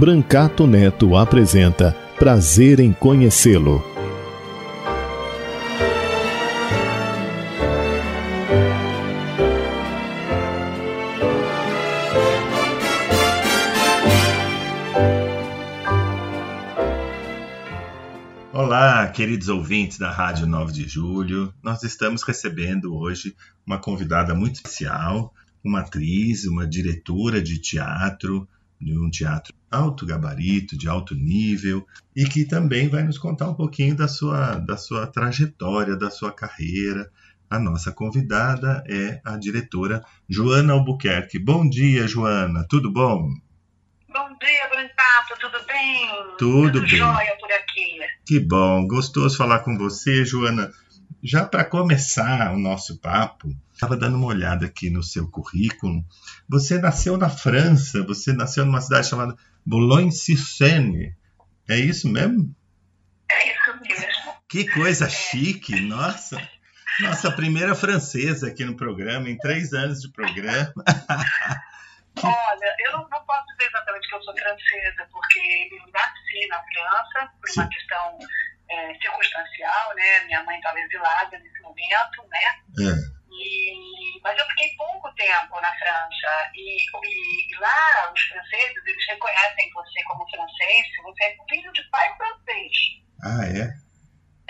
Brancato Neto apresenta Prazer em Conhecê-lo. Olá, queridos ouvintes da Rádio 9 de Julho. Nós estamos recebendo hoje uma convidada muito especial, uma atriz, uma diretora de teatro, de um teatro alto gabarito, de alto nível, e que também vai nos contar um pouquinho da sua, da sua trajetória, da sua carreira. A nossa convidada é a diretora Joana Albuquerque. Bom dia, Joana, tudo bom? Bom dia, Brancato, tudo bem? Tudo, tudo bem. jóia por aqui. Que bom, gostoso falar com você, Joana. Já para começar o nosso papo, estava dando uma olhada aqui no seu currículo. Você nasceu na França, você nasceu numa cidade chamada Boulogne-sur-Seine. É isso mesmo? É isso mesmo. Que coisa chique, nossa. Nossa primeira francesa aqui no programa, em três anos de programa. Olha, eu não, não posso dizer exatamente que eu sou francesa, porque eu nasci na França, por uma Sim. questão é, circunstancial, né? Minha mãe estava exilada nesse momento, né? É, E, mas eu fiquei pouco tempo na França e, e- lá os franceses eles reconhecem você como francês se você é filho de pai francês. Ah, é?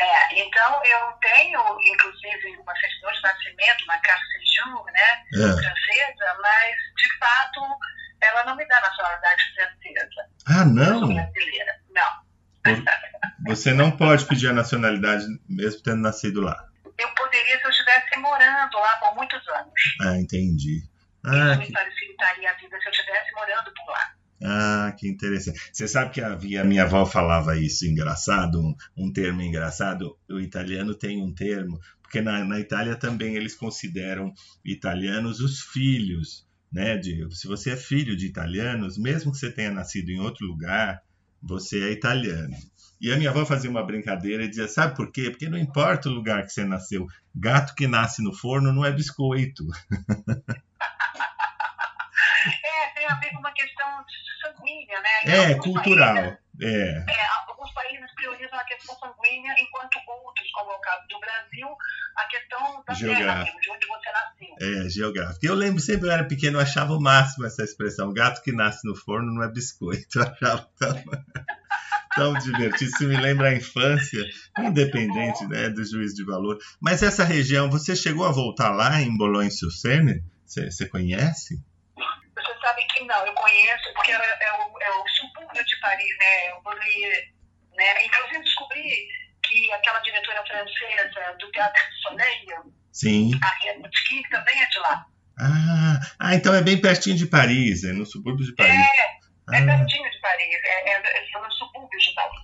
É, então eu tenho, inclusive, uma certidão de nascimento, uma carte séjour, né, É. francesa, mas de fato ela não me dá nacionalidade francesa. Ah, Eu sou não? brasileira. Não. Você não pode pedir a nacionalidade mesmo tendo nascido lá. Eu poderia se eu estivesse morando lá por muitos anos. Ah, entendi. Ah, Isso que me facilitaria a vida se eu estivesse morando por lá. Ah, que interessante. Você sabe que havia, minha avó falava isso engraçado, um, um termo engraçado. O italiano tem um termo, porque na, na Itália também eles consideram italianos os filhos, né? De, se você é filho de italianos, mesmo que você tenha nascido em outro lugar, você é italiano. E a minha avó fazia uma brincadeira e dizia: Sabe por quê? Porque não importa o lugar que você nasceu, gato que nasce no forno não é biscoito. É, tem a ver com uma questão sanguínea, né? É, cultural. países, É. é, alguns países priorizam a questão sanguínea, enquanto outros, como é o caso do Brasil, a questão da terra Geográfica. de onde você nasceu. É, geográfico. Eu lembro sempre, eu era pequeno, eu achava o máximo essa expressão. Gato que nasce no forno não é biscoito. Eu achava tão, tão divertido. Isso me lembra a infância, independente né, do juízo de valor. Mas essa região, você chegou a voltar lá em Boulogne-sur-Seine? Você, você conhece? Você sabe que não, eu conheço, porque é, é o, é o subúrbio de Paris, né? Eu morei, né? Inclusive descobri que aquela diretora francesa do Teatro Soleil, Sim. a Helmut também é de lá. Ah, ah, então é bem pertinho de Paris, é no subúrbio de Paris. É, é Ah, pertinho de Paris, é, é, é no subúrbio de Paris.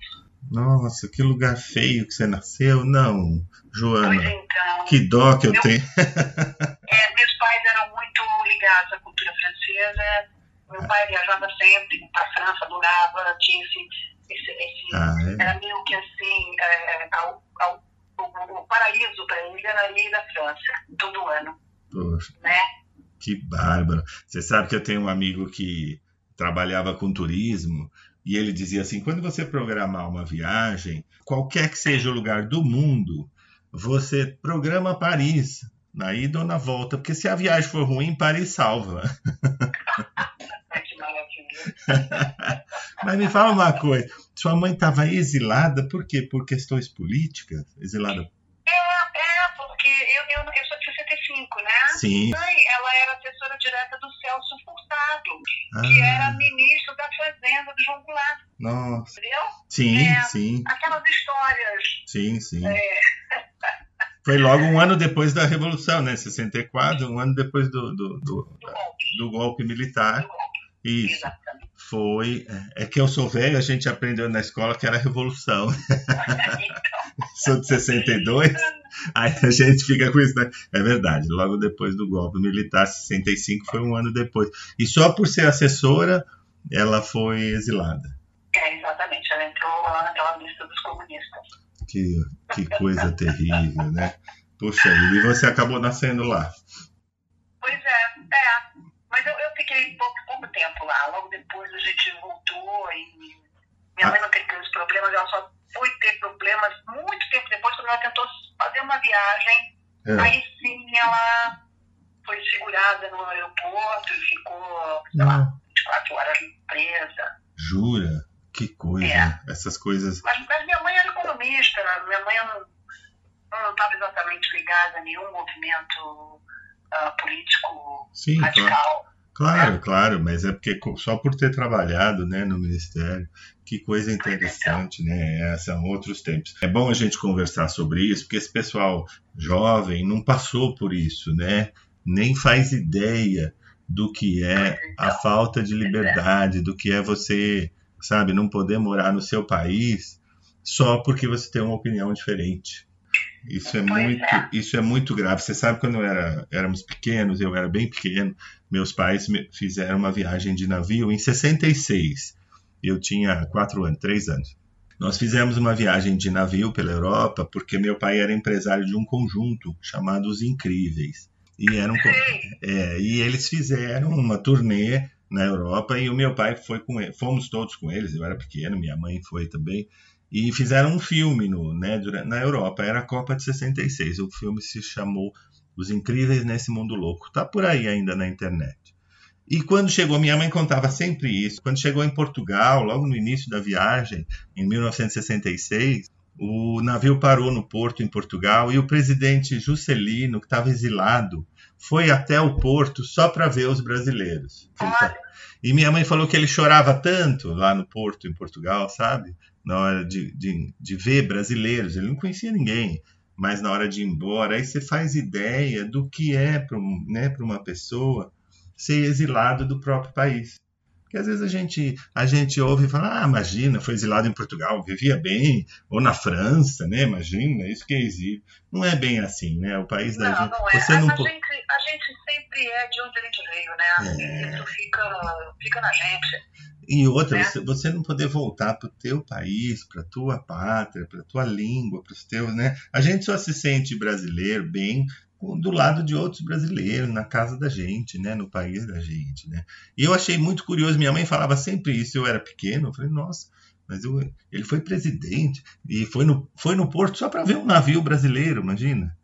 nossa, que lugar feio que você nasceu. Não, Pois Joana, então, que dó que eu Meu- tenho. é, meus pais eram muito ligados à cultura francesa. Meu pai viajava sempre para a França, adorava, tinha esse, esse, esse Ah, é? era meio que assim, é, ao, ao, o, o paraíso para ele era ir da França, todo ano, Poxa. né? Que bárbaro. Você sabe que eu tenho um amigo que trabalhava com turismo e ele dizia assim: quando você programar uma viagem, qualquer que seja o lugar do mundo, você programa Paris, na ida ou na volta, porque se a viagem for ruim, Paris salva. Mas me fala uma coisa: sua mãe estava exilada por quê? Por questões políticas? Exilada? É, é, porque eu, eu, eu sou de 65, né? Sim. Mãe, ela era assessora direta do Celso Furtado, que era Ah, ministro da Fazenda do João Goulart, nossa. entendeu? Sim, É. sim, Aquelas histórias. sim, sim. É, Foi logo um ano depois da Revolução, né? 64, um ano depois do, do, do, do golpe. do golpe militar. Do golpe. Isso. Exatamente. Foi. É que eu sou velho, a gente aprendeu na escola que era Revolução. Então, Sou de 62, aí a gente fica com isso, né? É verdade, logo depois do golpe militar, 65 foi um ano depois. E só por ser assessora, ela foi exilada. é, exatamente. Ela entrou naquela lista dos comunistas. Que, que coisa terrível, né? Puxa e você acabou nascendo lá. Pois é, é. Mas eu, eu fiquei pouco, pouco tempo lá. Logo depois a gente voltou e minha mãe não teve aqueles problemas, ela só foi ter problemas muito tempo depois, quando ela tentou fazer uma viagem. É. Aí sim ela foi segurada no aeroporto e ficou, sei lá, 24 horas presa. Jura? Que coisa. É. Essas coisas. Mas, mas minha mãe era economista, né? minha mãe não estava exatamente ligada a nenhum movimento ah, político Sim, claro. radical. Claro, claro, mas é porque só por ter trabalhado né, no Ministério, que coisa interessante, né? É, São outros tempos. É bom a gente conversar sobre isso, porque esse pessoal jovem não passou por isso, né? Nem faz ideia do que é a falta de liberdade, do que é você, sabe, não poder morar no seu país só porque você tem uma opinião diferente. Isso é Pois muito, é. isso é muito grave. Você sabe quando era, éramos pequenos, eu era bem pequeno, meus pais me- fizeram uma viagem de navio em 66. Eu tinha quatro anos, três anos. Nós fizemos uma viagem de navio pela Europa porque meu pai era empresário de um conjunto chamado Os Incríveis. E, era co- Sei. é, e eles fizeram uma turnê na Europa e o meu pai foi com ele, fomos todos com eles, eu era pequeno, minha mãe foi também, e fizeram um filme no, né, durante, na Europa, era a Copa de 66, o filme se chamou Os Incríveis Nesse Mundo Louco, tá por aí ainda na internet. E quando chegou, minha mãe contava sempre isso, quando chegou em Portugal, logo no início da viagem, em 1966, o navio parou no porto em Portugal e o presidente Juscelino, que estava exilado, foi até o porto só para ver os brasileiros. E minha mãe falou que ele chorava tanto lá no porto em Portugal, sabe? Na hora de, de, de ver brasileiros. Ele não conhecia ninguém. Mas na hora de ir embora, aí você faz ideia do que é para né, uma pessoa ser exilado do próprio país. Porque às vezes a gente, a gente ouve e fala, ah, imagina, foi exilado em Portugal, vivia bem, ou na França, né? Imagina, isso que é exílio. Não é bem assim, né? O país da não, gente. não é. Você não a gente, a gente sempre é de onde a gente veio, né? É. Isso fica, fica na gente. E outra, né? você, você não poder voltar para o teu país, para tua pátria, para tua língua, para os teus, né? A gente só se sente brasileiro bem do lado de outros brasileiros, na casa da gente, né? No país da gente, né? E eu achei muito curioso, minha mãe falava sempre isso, eu era pequeno, eu falei, nossa, mas eu- ele foi presidente e foi no, foi no porto só para ver um navio brasileiro, imagina,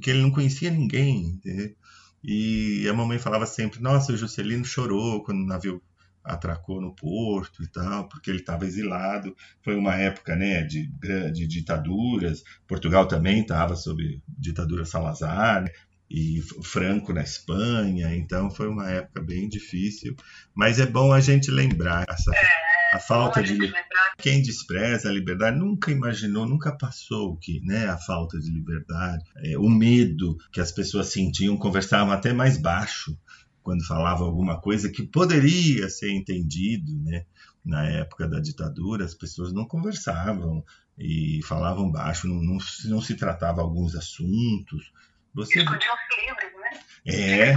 que ele não conhecia ninguém, entendeu? E a mamãe falava sempre, nossa, o Juscelino chorou quando o navio atracou no porto e tal, porque ele estava exilado. Foi uma época, né, de, de ditaduras. Portugal também estava sob ditadura Salazar, né, e Franco na Espanha. Então foi uma época bem difícil. Mas é bom a gente lembrar essa a falta Bom a de liberdade. Quem despreza a liberdade nunca imaginou, nunca passou o que, né? A falta de liberdade, é, o medo que as pessoas sentiam, conversavam até mais baixo quando falavam alguma coisa que poderia ser entendido, né? Na época da ditadura, as pessoas não conversavam e falavam baixo, não, não, se- não se tratava alguns assuntos. Você escondiam os livros, né? é,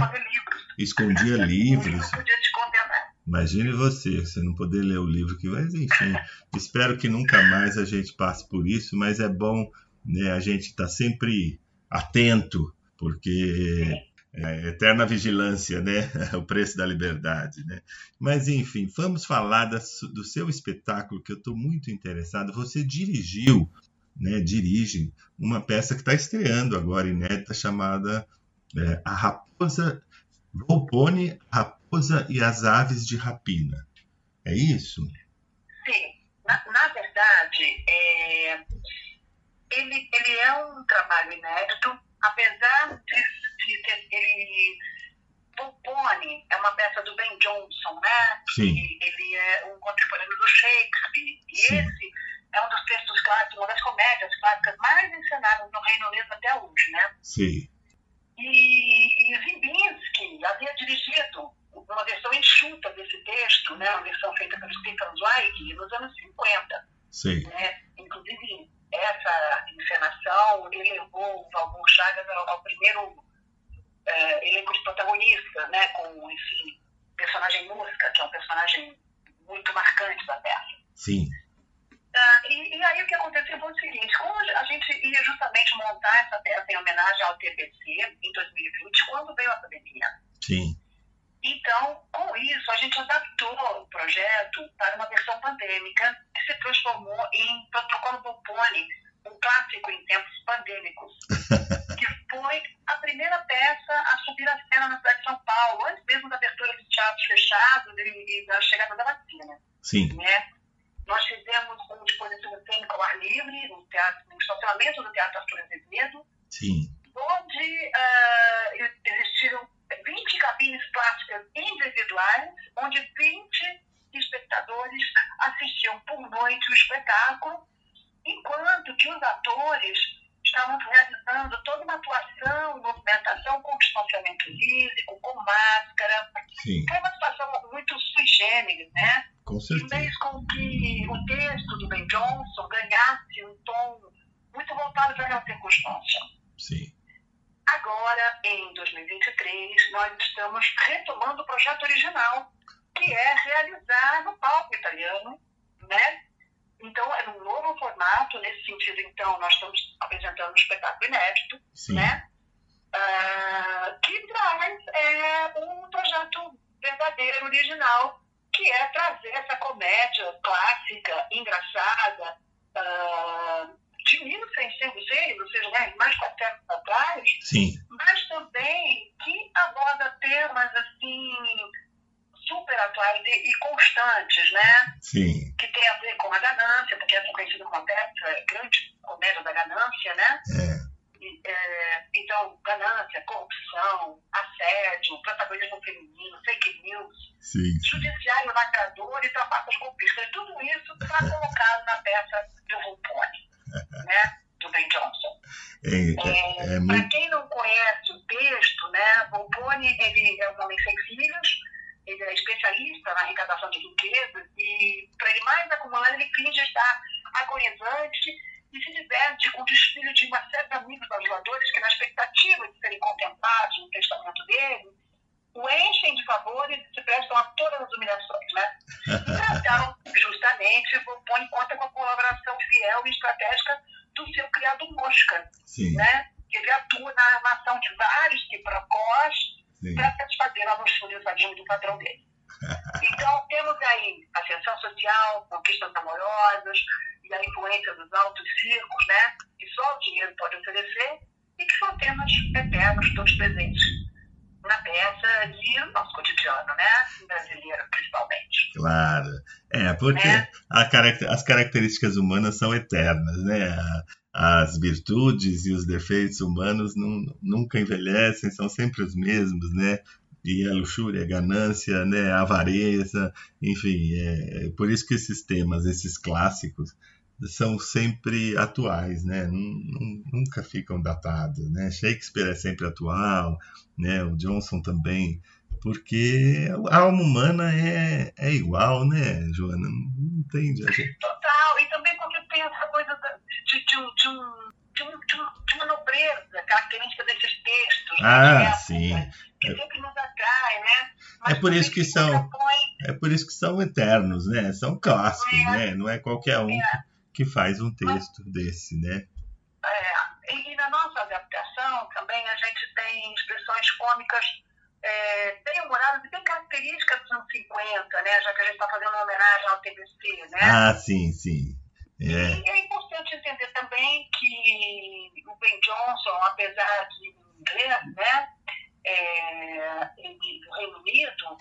escondia livros. livro podia te condenar. Imagine você, você não poder ler o livro que vai, enfim. espero que nunca mais a gente passe por isso, mas é bom né, a gente estar sempre atento, porque é eterna vigilância, né? O preço da liberdade, né? Mas enfim, vamos falar da do seu espetáculo que eu estou muito interessado. Você dirigiu, né? Dirige uma peça que está estreando agora inédita chamada é, A Raposa Volpone, a Raposa e as Aves de Rapina. É isso? Sim, na, na verdade, é, ele, ele é um trabalho inédito, apesar de, de ter, ele. Volpone é uma peça do Ben Jonson, né? Sim. E ele é um contemporâneo do Shakespeare. E Sim. esse é um dos textos clássicos, uma das comédias clássicas mais encenadas no Reino Unido até hoje, né? Sim. E, e Zimbinski havia dirigido uma versão enxuta desse texto, né? Uma versão feita pelo Stephen Zweig nos anos 50. Sim. Né? Inclusive, essa encenação elevou o Valmor Chagas ao, ao primeiro é, elenco de protagonista, né? Com esse personagem Musca, que é um personagem muito marcante da peça. Sim. Ah, e, e, aí o que aconteceu foi o seguinte, como a gente ia justamente montar essa peça em homenagem ao TPC em 2020, quando veio a pandemia. Sim. Então, com isso, a gente adaptou o projeto para uma versão pandêmica que se transformou em Protocolo Bopponi, um clássico em tempos pandêmicos, que foi a primeira peça a subir a cena na cidade de São Paulo, antes mesmo da abertura de teatros fechados e, e da chegada da vacina. Sim. Né? Nós fizemos um dispositivo cênico ao ar livre, no, teatro, no estacionamento do Teatro Arthur Azevedo, Sim. onde uh, existiram 20 cabines plásticas individuais, onde 20 espectadores assistiam por noite o espetáculo, enquanto que os atores estavam realizando toda uma atuação, movimentação com distanciamento físico, com máscara. Sim. Foi uma situação muito sui generis, né? Com E certeza. fez com que o texto do Ben Johnson ganhasse um tom muito voltado para aquela circunstância. Sim. Agora, em 2023, nós estamos retomando o projeto original, que é realizar no palco italiano, né? Então, é num novo formato, nesse sentido, então, nós estamos apresentando um espetáculo inédito, Sim. né? Ah, que traz é, um projeto verdadeiro, original, que é trazer essa comédia clássica, engraçada, ah, de 1606, ou seja, né, mais de quatro séculos atrás, Sim. mas também que aborda temas assim super atuais e, e constantes, né? Sim. Que tem a ver com a ganância, porque essa é conhecida como a peça, é grande comédia da ganância, né? É. E, é, então, ganância, corrupção, assédio, protagonismo feminino, fake news, Sim. judiciário lacrador e trapaças golpistas. Tudo isso está colocado na peça do Volpone, né? Do Ben Johnson. É, é, é Para muito. quem não conhece o texto, né, Volpone ele é um homem sem filhos, ele é especialista na arrecadação de riquezas e, para ele mais acumular, ele finge estar agonizante e se diverte com o desfile de uma série de amigos bajuladores que, na expectativa de serem contemplados no testamento dele, o enchem de favores e se prestam a todas as humilhações, né? Então, justamente, Volpone conta com a colaboração fiel e estratégica do seu criado Mosca, Sim. né? que ele atua na armação de vários quiprocós para satisfazer a luxúria sadismo do patrão dele. Então, temos aí ascensão social, conquistas amorosas e a influência dos altos circos, né? Que só o dinheiro pode oferecer e que são temas eternos, todos presentes na peça e no nosso cotidiano, né? Brasileiro, principalmente. Claro. É, porque É. a carac- as características humanas são eternas, né? As virtudes e os defeitos humanos nun- nunca envelhecem, são sempre os mesmos, né? E a luxúria, a ganância, né? a avareza, enfim, é, é por isso que esses temas, esses clássicos, são sempre atuais, né? Nun- nun- Nunca ficam datados, né? Shakespeare é sempre atual, né? O Johnson também porque a alma humana é, é igual, né, Joana? Não entende. a gente- Total, e também porque tem essa coisa de, de, um- de, um, de, um- um- uma nobreza característica desses textos. né, Ah, época, sim. Que sempre nos atrai, né? Mas É por isso que são- É por isso que são eternos, né? São clássicos, É. né? Não é qualquer um que faz um texto desse, né? é, e, e na nossa adaptação também a gente tem expressões cômicas é, bem humoradas e bem características dos anos 50, né? Já que a gente está fazendo uma homenagem ao TBC, né? Ah, sim, sim. É, E é importante entender também que o Ben Johnson, apesar de inglês, né, é, do Reino Unido,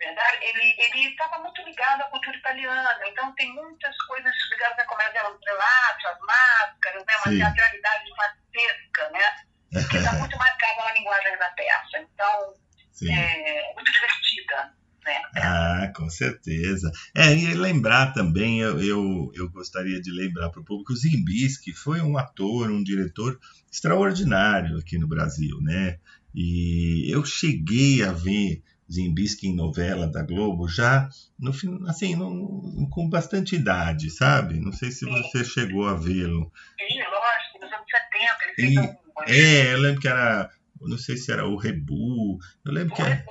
verdade, ele ele estava muito ligado à cultura italiana. Então tem muitas coisas ligadas à comédia relato, as máscaras, né, uma Sim. teatralidade facesca, né, que está muito marcada na linguagem da peça. Então sim. é muito divertida, né? Ah, com certeza. É, e lembrar também, eu, eu, eu gostaria de lembrar para o público, o Zimbisky foi um ator, um diretor extraordinário aqui no Brasil, né? E eu cheguei a ver Zimbisky em novela da Globo já no assim no, com bastante idade, sabe? Não sei se você chegou a vê-lo. Sim, lógico, nos anos 70 ele fez É, eu lembro que era não sei se era o Rebu, eu lembro o que era,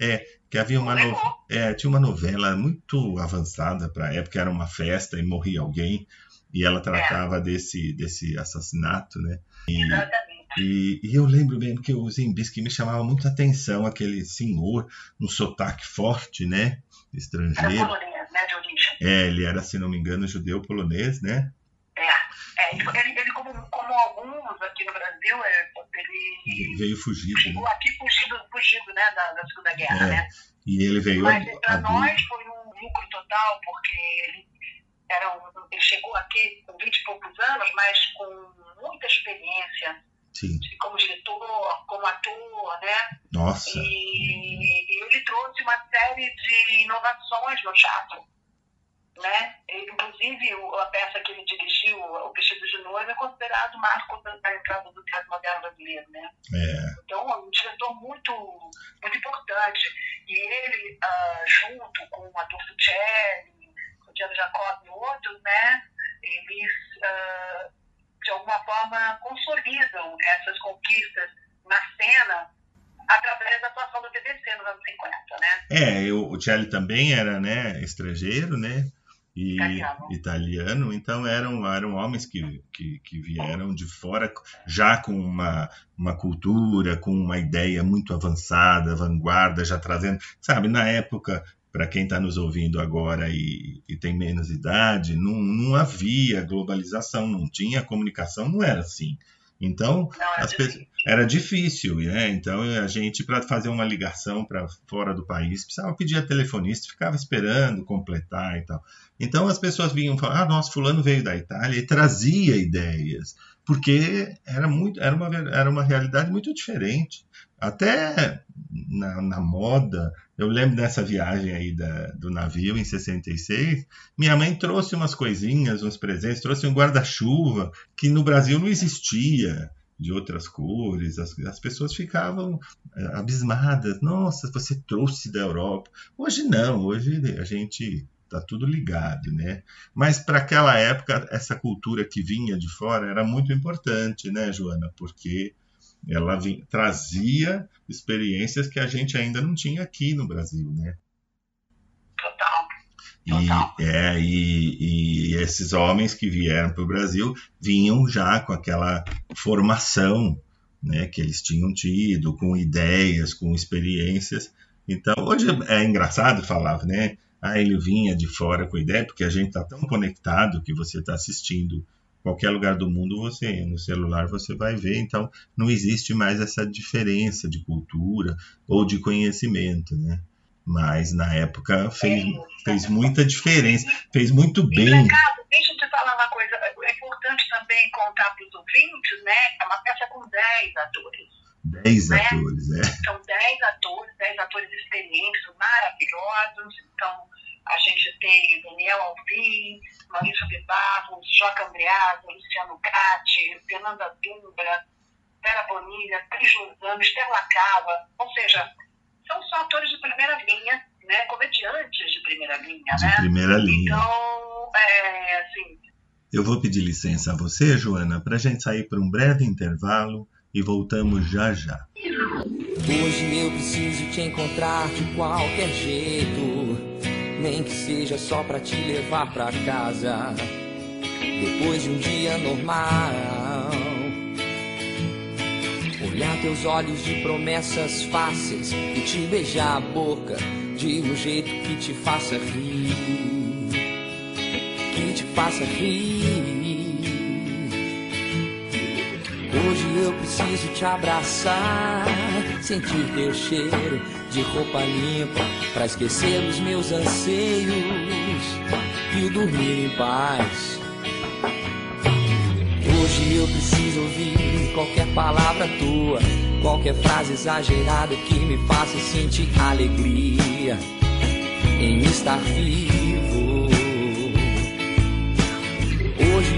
é que havia uma no, é, tinha uma novela muito avançada para a época, era uma festa e morria alguém e ela tratava é. desse desse assassinato, né? E, Exatamente. E, e, eu lembro bem que o Zimbisky me chamava muita atenção, aquele senhor, um sotaque forte, né? Estrangeiro. Era polonês, né, de origem. É, ele era, se não me engano, judeu-polonês, né? É, é ele, ele como, como, alguns aqui no Brasil, é, ele veio fugido. Chegou né? aqui fugido, fugido né, da, da Segunda Guerra, é. né? E ele veio Mas para nós foi um lucro total, porque ele, era um, ele chegou aqui com 20 e poucos anos, mas com muita experiência Sim. como diretor, como ator, né? Nossa. E, e, ele trouxe uma série de inovações no teatro. Né? Ele, inclusive, a peça que ele dirigiu, O Vestido de Noiva, é considerado marco da entrada do teatro moderno brasileiro. Né? É. Então, um diretor muito, muito importante. E ele, uh, junto com o Adolfo Celli, com o Diego Jacob e outros, né? eles. Uh, de alguma forma, consolidam essas conquistas na cena através da atuação do TBC nos anos 50, né? É, eu, o Celli também era, né, estrangeiro, né? E italiano. italiano, então eram, eram homens que, que, que, vieram de fora já com uma, uma cultura, com uma ideia muito avançada, vanguarda, já trazendo, sabe, na época para quem está nos ouvindo agora e, e, tem menos idade, não, não havia globalização, não tinha comunicação, não era assim. Então, não, era, difícil. era difícil, né? Então, a gente, para fazer uma ligação para fora do país, precisava pedir a telefonista, ficava esperando completar e tal. Então, as pessoas vinham falar: ah, nossa, Fulano veio da Itália e trazia ideias, porque era, muito, era, uma, era uma realidade muito diferente. Até na, na, moda, eu lembro dessa viagem aí da, do navio em 66, minha mãe trouxe umas coisinhas, uns presentes, trouxe um guarda-chuva que no Brasil não existia, de outras cores, as, as pessoas ficavam eh, abismadas, nossa, você trouxe da Europa. Hoje não, hoje a gente tá tudo ligado, né? Mas para aquela época, essa cultura que vinha de fora era muito importante, né, Joana? Porque ela vinha, trazia experiências que a gente ainda não tinha aqui no Brasil, né? Total. E, é, e, e esses homens que vieram para o Brasil vinham já com aquela formação né, que eles tinham tido, com ideias, com experiências. Então, hoje é engraçado falar, né? Ah, ele vinha de fora com ideia, porque a gente está tão conectado que você está assistindo qualquer lugar do mundo você no celular você vai ver. Então não existe mais essa diferença de cultura ou de conhecimento né? Mas na época fez, fez muita diferença fez muito bem. Deixa eu te falar uma coisa. É importante também contar para os ouvintes né? É uma peça com 10 atores. 10 né? atores, é. São 10 atores, 10 atores experientes, maravilhosos. Então, a gente tem Daniel Alvim, Maurício de Barros, Joca Andreasa, Luciano Gatti, Fernanda Dumbra, Vera Bonilha, Cris Lozano, Estela Cava, ou seja, são só atores de primeira linha, né, comediantes de primeira linha, de né? primeira linha. Então, é, assim... Eu vou pedir licença a você, Joana, para a gente sair por um breve intervalo e voltamos já já. Hoje eu preciso te encontrar de qualquer jeito nem que seja só para te levar para casa. Depois de um dia normal, olhar teus olhos de promessas fáceis e te beijar a boca de um jeito que te faça rir, que te faça rir. Hoje eu preciso te abraçar, sentir teu cheiro de roupa limpa, pra esquecer os meus anseios e dormir em paz. Hoje eu preciso ouvir qualquer palavra tua, qualquer frase exagerada que me faça sentir alegria. em estar vivo.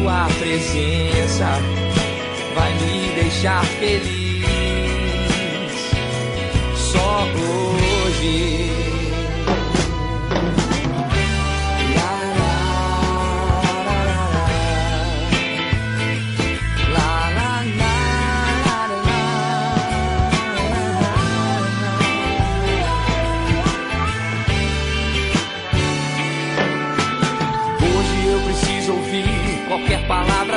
Só tua presença vai me deixar feliz. Só hoje.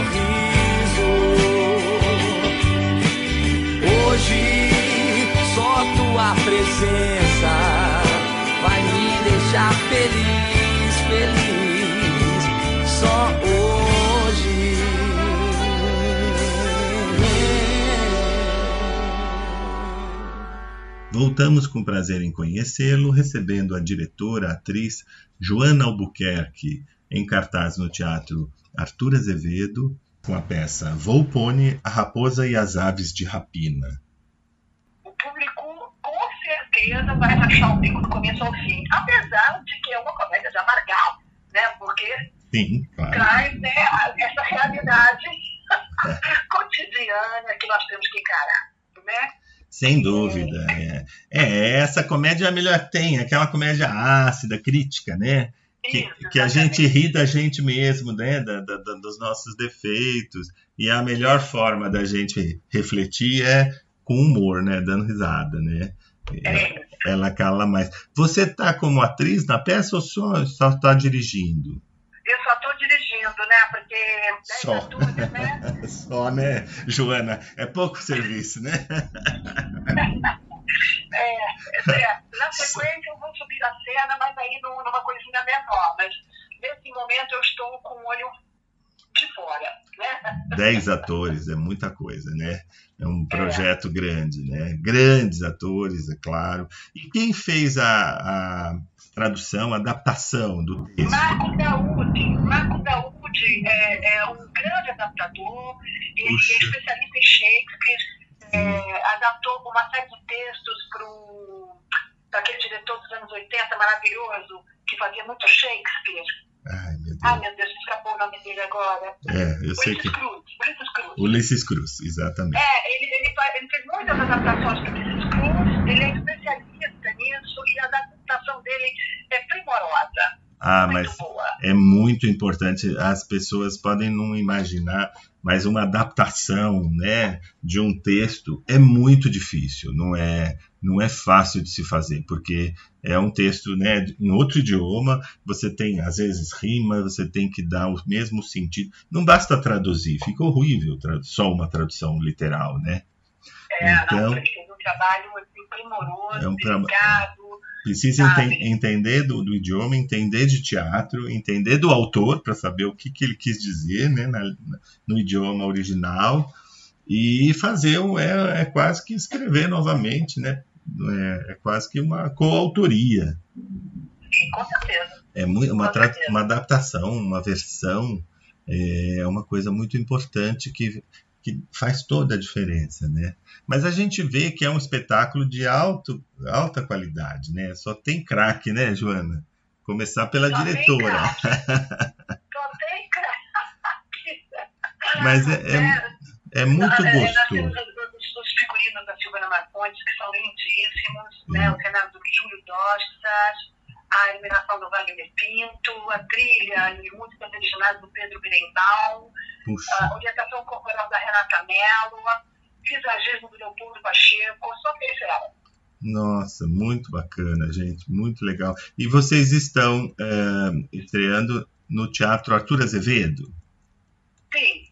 Sorriso. Hoje só tua presença vai me deixar feliz, feliz. Só hoje. Voltamos com prazer em conhecê-lo, recebendo a diretora, atriz Joana Albuquerque, em cartaz no Teatro Arthur Azevedo, com a peça Volpone, a Raposa e as Aves de Rapina. o público com certeza vai rachar o bico do começo ao fim, apesar de que é uma comédia de amargar, né? Porque Sim, claro. traz né, essa realidade cotidiana que nós temos que encarar, né? Sem dúvida. É. é, essa comédia é a melhor que tem, aquela comédia ácida, crítica, né? Que, Isso, que a gente ri da gente mesmo, né? Da, da- dos nossos defeitos. E a melhor forma da gente refletir é com humor, né? Dando risada, né? É, Ela cala mais. Você tá como atriz na peça ou só, só tá dirigindo? eu só estou dirigindo, né? Porque 10 Só. né? Só, né, Joana? É pouco serviço, né? É, é, na sequência eu vou subir a cena, mas aí num- numa coisinha menor. Mas nesse momento eu estou com o olho de fora, né? Dez atores é muita coisa, né? É um projeto grande, né? Grandes atores, é claro. E quem fez a, a tradução, a adaptação do texto? Marco Daúde, Marco Daúde é, é um grande adaptador, ele é especialista em Shakespeare, é, adaptou uma série de textos para aquele diretor dos anos 80 maravilhoso, que fazia muito Shakespeare. Ai, meu Ai Deus. meu Deus, escapou o nome dele agora. É, eu sei Ulisses que. Cruz. Ulisses Cruz. Ulisses Cruz, exatamente. É, ele, ele, faz- ele fez muitas adaptações do Ulisses Cruz, ele é especialista nisso e a adaptação dele é primorosa. Ah, muito mas boa. é muito importante. As pessoas podem não imaginar, mas uma adaptação, né, de um texto é muito difícil. Não é, não é fácil de se fazer, porque é um texto, né, em outro idioma. Você tem às vezes rima, você tem que dar o mesmo sentido. Não basta traduzir, fica horrível só uma tradução literal, né? É, Então- não, trabalho assim, primoroso, É um delicado. Precisa enten- entender do, do idioma, entender de teatro, entender do autor para saber o que, que ele quis dizer né, na- no idioma original e fazer um, é, é quase que escrever novamente, né? É, é quase que uma coautoria. Sim, com certeza. É muito, uma, uma adaptação, uma versão, é uma coisa muito importante que, que faz toda a diferença, né? Mas a gente vê que é um espetáculo de alto, alta qualidade, né? Só tem craque, né, Joana? Começar pela Só diretora. Tem Só tem craque. Mas é, é, é muito é, gostoso. Os figurinos da Silvana Marcondes, que são lindíssimos, né? o cenário do Júlio Dostas, a iluminação do Wagner Pinto, a trilha e músicas originais do Pedro Birenbaum, a orientação corporal da Renata Mello, visagismo do Leopoldo Pacheco, só fez Nossa, muito bacana, gente, muito legal. E vocês estão é, estreando no Teatro Arthur Azevedo? Sim.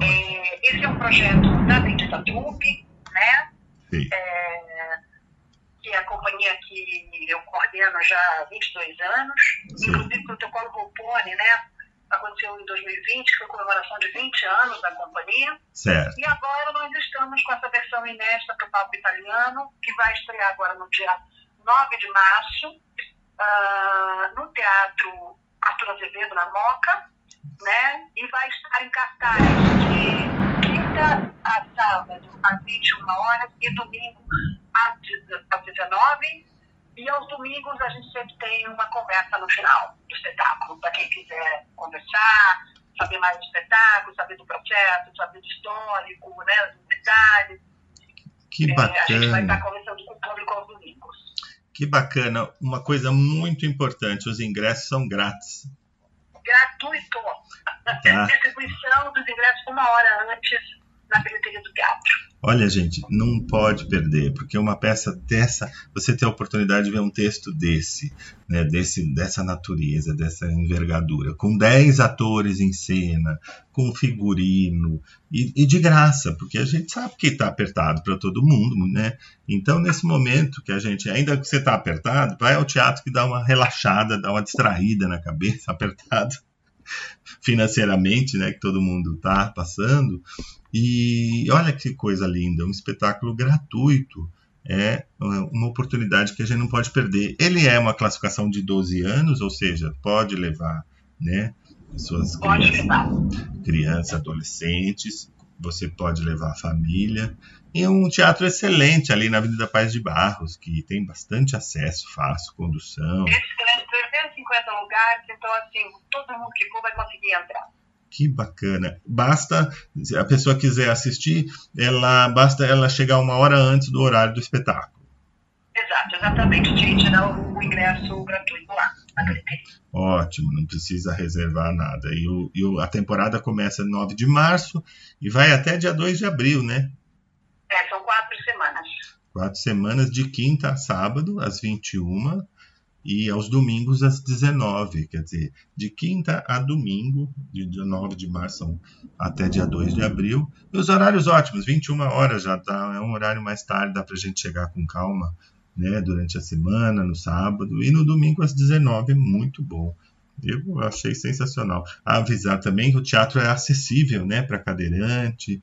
É, esse é um projeto da Bendita Trupe, né? Sim. É, que é a companhia que eu coordeno já há 22 anos. Sim. Inclusive, o protocolo Volpone, né? Aconteceu em 2020, que foi a comemoração de 20 anos da companhia. Certo. E agora nós estamos com essa versão inédita para o palco italiano, que vai estrear agora no dia 9 de março, uh, no Teatro Arthur Azevedo, na Moca, né? E vai estar em cartaz de quinta a sábado, às 21 horas, e domingo às 19 e aos domingos a gente sempre tem uma conversa no final do espetáculo, para quem quiser conversar, saber mais do espetáculo, saber do processo, saber do histórico, né, dos detalhes. Que bacana. É, a gente vai estar conversando com o público aos domingos. Que bacana. Uma coisa muito importante, os ingressos são grátis. Gratuito. Tá. Distribuição dos ingressos uma hora antes na bilheteria do teatro. Olha, gente, não pode perder, porque uma peça dessa, você tem a oportunidade de ver um texto desse, né, desse dessa natureza, dessa envergadura, com 10 atores em cena, com figurino, e, e de graça, porque a gente sabe que está apertado para todo mundo, né? Então, nesse momento que a gente, ainda que você está apertado, vai ao teatro que dá uma relaxada, dá uma distraída na cabeça, apertado financeiramente, né, que todo mundo está passando. E olha que coisa linda, um espetáculo gratuito. É uma oportunidade que a gente não pode perder. Ele é uma classificação de 12 anos, ou seja, pode levar né, suas crianças, crianças, adolescentes, você pode levar a família. E é um teatro excelente ali na Avenida Paz de Barros, que tem bastante acesso fácil, condução. Excelente, 350 lugares, então assim, todo mundo que for vai conseguir entrar. Que bacana. Basta, se a pessoa quiser assistir, ela basta ela chegar uma hora antes do horário do espetáculo. Exato, exatamente. Gente, dá o ingresso gratuito lá. Ótimo, não precisa reservar nada. E, o, e o, a temporada começa 9 de março e vai até dia 2 de abril, né? É, são quatro semanas. Quatro semanas de quinta a sábado, às 21 e aos domingos às 19, quer dizer, de quinta a domingo, de 19 de março até dia 2 de abril. E os horários ótimos, 21 horas já tá, é um horário mais tarde, dá para a gente chegar com calma, né, durante a semana, no sábado, e no domingo às 19, muito bom. Eu achei sensacional. avisar também que o teatro é acessível, né, para cadeirante,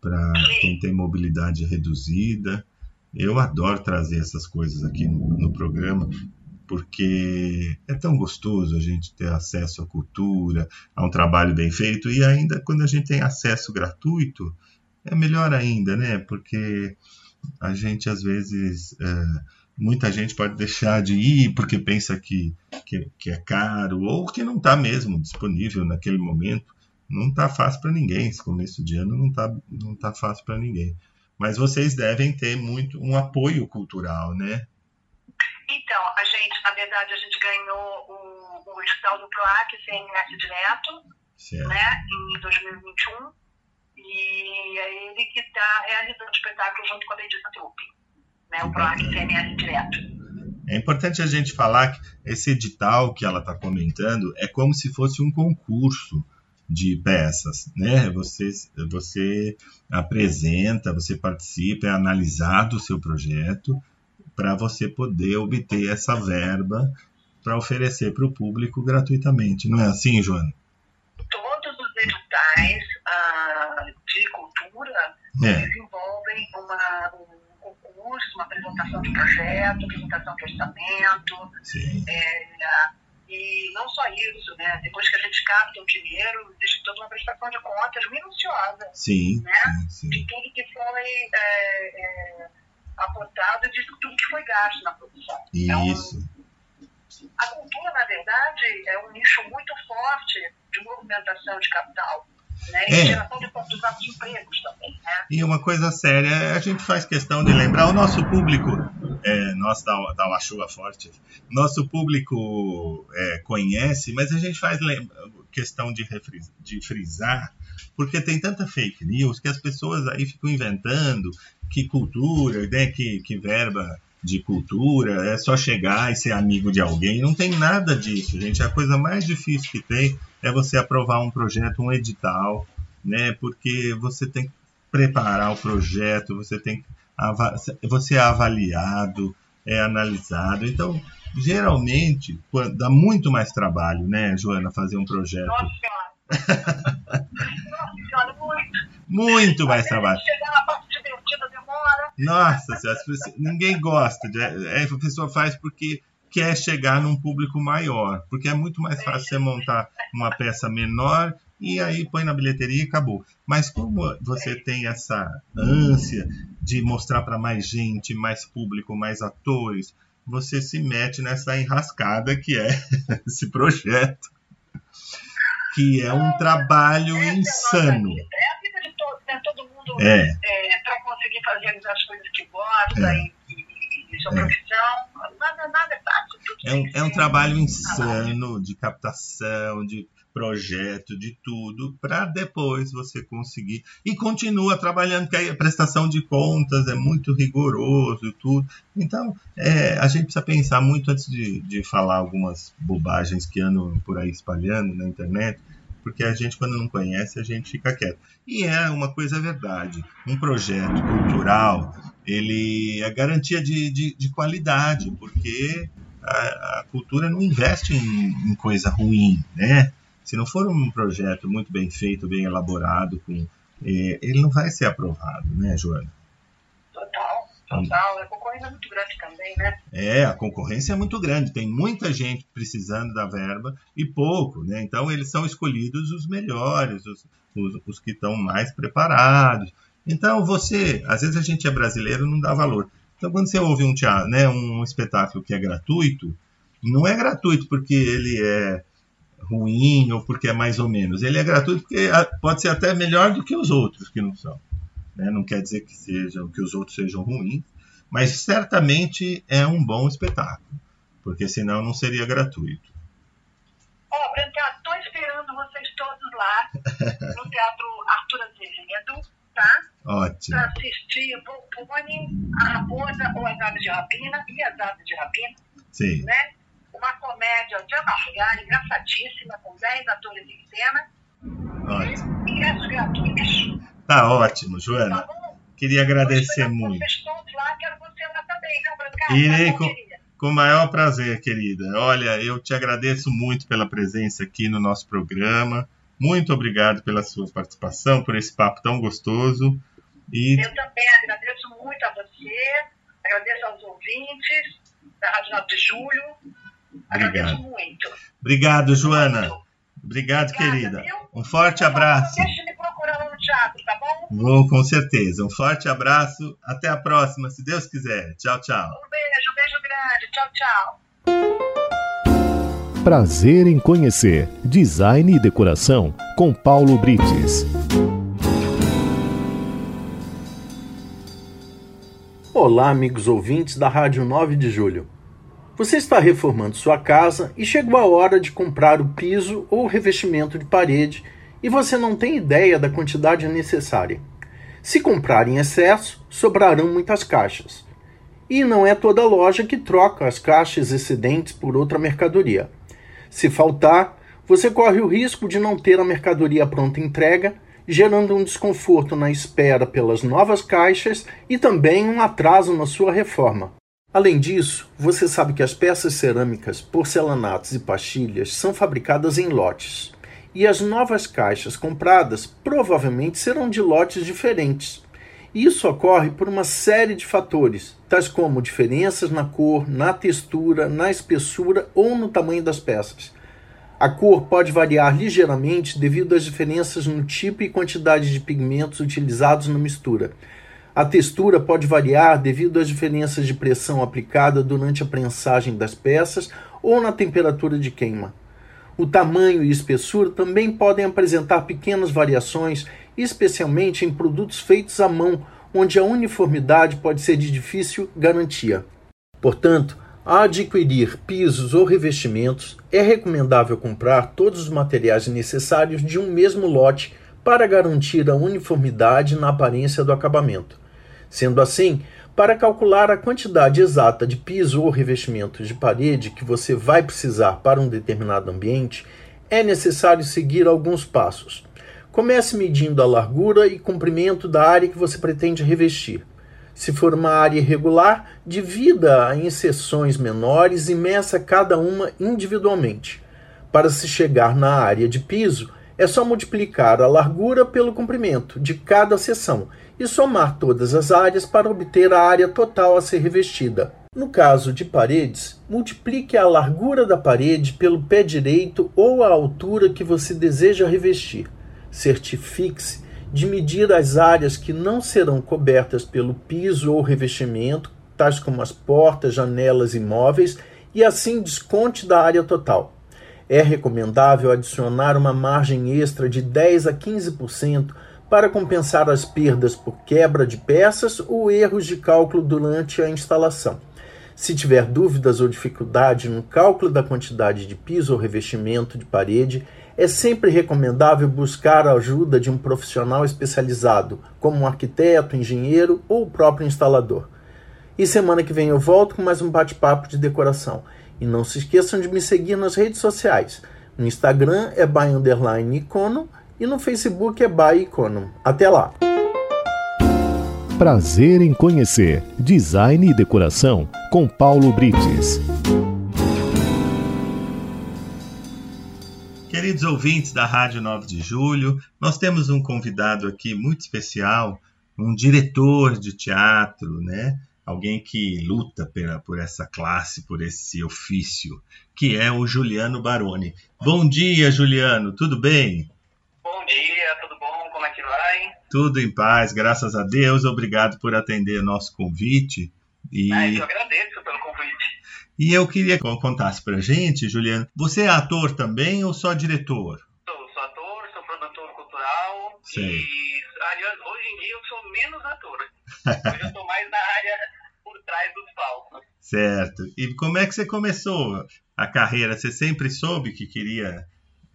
para quem tem mobilidade reduzida. Eu adoro trazer essas coisas aqui no, no programa, porque é tão gostoso a gente ter acesso à cultura, a um trabalho bem feito, e ainda quando a gente tem acesso gratuito, é melhor ainda, né? Porque a gente às vezes. É, muita gente pode deixar de ir porque pensa que, que, que é caro ou que não está mesmo disponível naquele momento. Não está fácil para ninguém. Esse começo de ano não está não tá fácil para ninguém. Mas vocês devem ter muito um apoio cultural, né? Então, a gente, na verdade, a gente ganhou o, o edital do PROAC CNS direto, certo. né, em 2021, e é ele que está realizando o espetáculo junto com a Bendita Trupe, né, o PROAC CNS direto. É importante a gente falar que esse edital que ela está comentando é como se fosse um concurso de peças, né? Você, você apresenta, você participa, é analisado o seu projeto para você poder obter essa verba para oferecer para o público gratuitamente. Não é assim, Joana? Todos os editais uh, de cultura, é. desenvolvem uma, um concurso, uma apresentação de projeto, apresentação de orçamento. É, e não só isso, né? Depois que a gente capta o dinheiro, existe toda uma prestação de contas minuciosa sim, né? Sim, sim. de tudo que foi é, é, aportado e de tudo que foi gasto na produção. Isso. Então, a cultura, na verdade, é um nicho muito forte de movimentação de capital. Né? E é. geração de novos empregos também. Né? E uma coisa séria, a gente faz questão de lembrar o nosso público, é, nós da, da uma chuva forte, nosso público é, conhece, mas a gente faz questão de, de frisar, porque tem tanta fake news que as pessoas aí ficam inventando que cultura, né, que, que verba de cultura, é só chegar e ser amigo de alguém. Não tem nada disso, gente. A coisa mais difícil que tem é você aprovar um projeto, um edital, né? Porque você tem que preparar o projeto, você tem você é avaliado, é analisado. Então, geralmente, dá muito mais trabalho, né, Joana, fazer um projeto. Nossa muito. Mais trabalho. Chegar na parte divertida demora. Nossa senhora, ninguém gosta. De, é, a pessoa faz porque quer chegar num público maior, porque é muito mais fácil você montar uma peça menor e aí põe na bilheteria e acabou. Mas como você tem essa ânsia de mostrar para mais gente, mais público, mais atores, você se mete nessa enrascada que é esse projeto, que é um trabalho insano. É a vida de todos, né? Todo mundo é. é para conseguir fazer as coisas que gosta é. e, e, e sua é. profissão, nada, nada é fácil. É um, é um trabalho insano de captação, de projeto, de tudo, para depois você conseguir. E continua trabalhando, porque a prestação de contas é muito rigoroso tudo. Então, é, a gente precisa pensar muito antes de, de falar algumas bobagens que andam por aí espalhando na internet, porque a gente, quando não conhece, a gente fica quieto. E é uma coisa verdade. Um projeto cultural, ele é garantia de, de, de qualidade, porque a, a, cultura não investe em, em coisa ruim, né? Se não for um projeto muito bem feito, bem elaborado, com, é, ele não vai ser aprovado, né, Joana? Total, total. A concorrência é muito grande também, né? É, a concorrência é muito grande. Tem muita gente precisando da verba e pouco, né? Então eles são escolhidos os melhores, os, os, os que estão mais preparados. Então você, às vezes a gente é brasileiro não dá valor. Então quando você ouve um teatro, né, um espetáculo que é gratuito, não é gratuito porque ele é ruim ou porque é mais ou menos. Ele é gratuito porque pode ser até melhor do que os outros que não são. Né? Não quer dizer que, sejam, que os outros sejam ruins, mas certamente é um bom espetáculo, porque senão não seria gratuito. Ó, oh, Branca, estou esperando vocês todos lá no Teatro Arthur Azevedo, tá? Ótimo. Para assistir Volpone, A Raposa ou As Aves de Rapina e As Aves de Rapina. Sim. Né? Uma comédia de amargar, engraçadíssima, com 10 atores em cena. Ótimo. Ingressos gratuitos. Tá ótimo, Joana. Tá Queria agradecer muito. Lá, quero você lá também, Irei com, com o maior prazer, querida. Olha, eu te agradeço muito pela presença aqui no nosso programa. Muito obrigado pela sua participação, por esse papo tão gostoso. E... Eu também agradeço muito a você, agradeço aos ouvintes da Rádio 9 de Julho Obrigado. muito. Obrigado, Joana. Obrigado, querida. Um forte abraço. Deixa me procurar no teatro, tá bom? Vou, com certeza. Um forte abraço. Até a próxima, se Deus quiser. Tchau, tchau. Um beijo, um beijo grande. Tchau, tchau. Prazer em conhecer Design e Decoração com Paulo Brites. Olá, amigos ouvintes da Rádio 9 de Julho. Você está reformando sua casa e chegou a hora de comprar o piso ou revestimento de parede e você não tem ideia da quantidade necessária. Se comprar em excesso, sobrarão muitas caixas. E não é toda loja que troca as caixas excedentes por outra mercadoria. Se faltar, você corre o risco de não ter a mercadoria pronta entrega, gerando um desconforto na espera pelas novas caixas e também um atraso na sua reforma. Além disso, você sabe que as peças cerâmicas, porcelanatos e pastilhas são fabricadas em lotes, e as novas caixas compradas provavelmente serão de lotes diferentes. Isso ocorre por uma série de fatores, tais como diferenças na cor, na textura, na espessura ou no tamanho das peças. A cor pode variar ligeiramente devido às diferenças no tipo e quantidade de pigmentos utilizados na mistura. A textura pode variar devido às diferenças de pressão aplicada durante a prensagem das peças ou na temperatura de queima. O tamanho e espessura também podem apresentar pequenas variações, especialmente em produtos feitos à mão, onde a uniformidade pode ser de difícil garantia. Portanto, ao adquirir pisos ou revestimentos, é recomendável comprar todos os materiais necessários de um mesmo lote para garantir a uniformidade na aparência do acabamento. Sendo assim, para calcular a quantidade exata de piso ou revestimento de parede que você vai precisar para um determinado ambiente, é necessário seguir alguns passos. Comece medindo a largura e comprimento da área que você pretende revestir. Se for uma área irregular, divida-a em seções menores e meça cada uma individualmente. Para se chegar na área de piso, é só multiplicar a largura pelo comprimento de cada seção e somar todas as áreas para obter a área total a ser revestida. No caso de paredes, multiplique a largura da parede pelo pé direito ou a altura que você deseja revestir. Certifique-se de medir as áreas que não serão cobertas pelo piso ou revestimento, tais como as portas, janelas e móveis, e assim desconte da área total. É recomendável adicionar uma margem extra de 10 a 15% para compensar as perdas por quebra de peças ou erros de cálculo durante a instalação. Se tiver dúvidas ou dificuldade no cálculo da quantidade de piso ou revestimento de parede, é sempre recomendável buscar a ajuda de um profissional especializado, como um arquiteto, engenheiro ou o próprio instalador. E semana que vem eu volto com mais um bate-papo de decoração. E não se esqueçam de me seguir nas redes sociais. No Instagram é by icono e no Facebook é by icono. Até lá! Prazer em conhecer Design e Decoração com Paulo Brites. Queridos ouvintes da Rádio 9 de Julho, nós temos um convidado aqui muito especial, um diretor de teatro, né? Alguém que luta pela, por essa classe, por esse ofício, que é o Juliano Baroni. Bom dia, Juliano, tudo bem? Bom dia, tudo bom? Como é que vai? Tudo em paz, graças a Deus. Obrigado por atender nosso convite. E... Ah, eu agradeço pelo e eu queria que contasse pra gente, Juliano, você é ator também ou só diretor? Sou, sou ator, sou produtor cultural Sei. e aliás, hoje em dia eu sou menos ator. Hoje eu estou mais na área por trás dos palcos. Certo. E como é que você começou a carreira? Você sempre soube que queria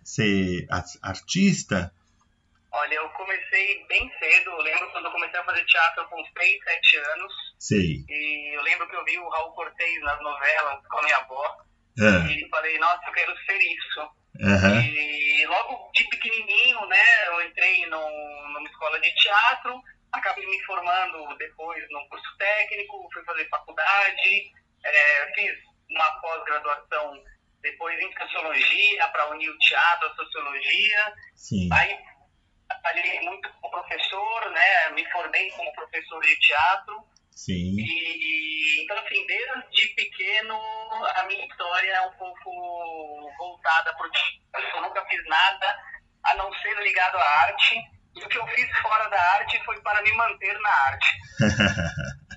ser artista? Olha, eu comecei bem cedo. Eu lembro quando eu comecei a fazer teatro com 6, 7 anos. Sim. E eu lembro que eu vi o Raul Cortez nas novelas com a minha avó. É. E falei, nossa, eu quero ser isso. Uhum. E logo de pequenininho, né, eu entrei no, numa escola de teatro. Acabei me formando depois no curso técnico, fui fazer faculdade. É, fiz uma pós-graduação depois em sociologia, para unir o teatro, a sociologia. Sim. Aí trabalhei muito como professor, né? Me formei como professor de teatro. Sim. E, então, assim, desde pequeno, a minha história é um pouco voltada para o teatro. Eu nunca fiz nada a não ser ligado à arte. E o que eu fiz fora da arte foi para me manter na arte.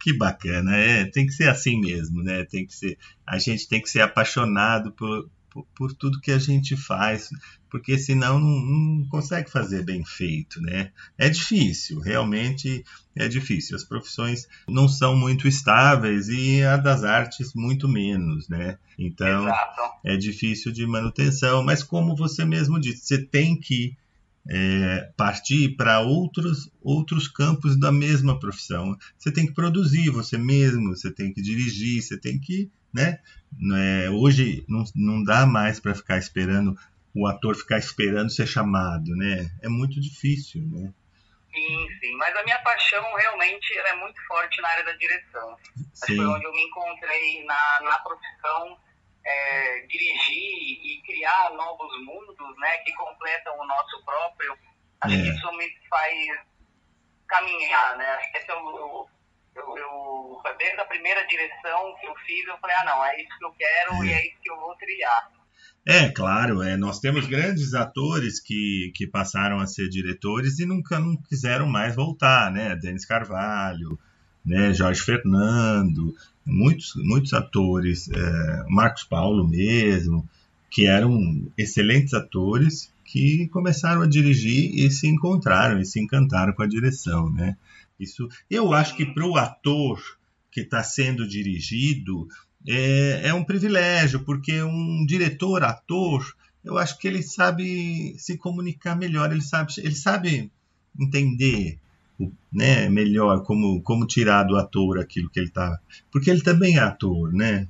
que bacana, é, tem que ser assim mesmo, né? Tem que ser, a gente tem que ser apaixonado por, por, por tudo que a gente faz, porque senão não, não, consegue fazer bem feito, né? É difícil, realmente é difícil. As profissões não são muito estáveis e a das artes muito menos, né? Então Exato. é difícil de manutenção, mas como você mesmo disse, você tem que é, partir para outros, outros campos da mesma profissão. Você tem que produzir você mesmo, você tem que dirigir, você tem que né? É, hoje não, não dá mais para ficar esperando o ator ficar esperando ser chamado, né? É muito difícil, né? Sim, sim. Mas a minha paixão realmente é muito forte na área da direção. Sim. Foi onde eu me encontrei na, na profissão, é, dirigir e criar novos mundos, né? Que completam o nosso próprio. Acho é. que isso me faz caminhar, né? Acho que esse é o, eu, eu, desde a primeira direção que eu fiz, eu falei, ah, não, é isso que eu quero e é isso que eu vou trilhar. É, claro, é, nós temos grandes atores que, que passaram a ser diretores e nunca não quiseram mais voltar, né? Denis Carvalho, né? Jorge Fernando, muitos, muitos atores, é, Marcos Paulo mesmo, que eram excelentes atores que começaram a dirigir e se encontraram e se encantaram com a direção, né? Isso, eu acho que para o ator que está sendo dirigido é, é um privilégio, porque um diretor, ator, eu acho que ele sabe se comunicar melhor, ele sabe, ele sabe entender né, melhor como, como tirar do ator aquilo que ele está. Porque ele também é ator, né?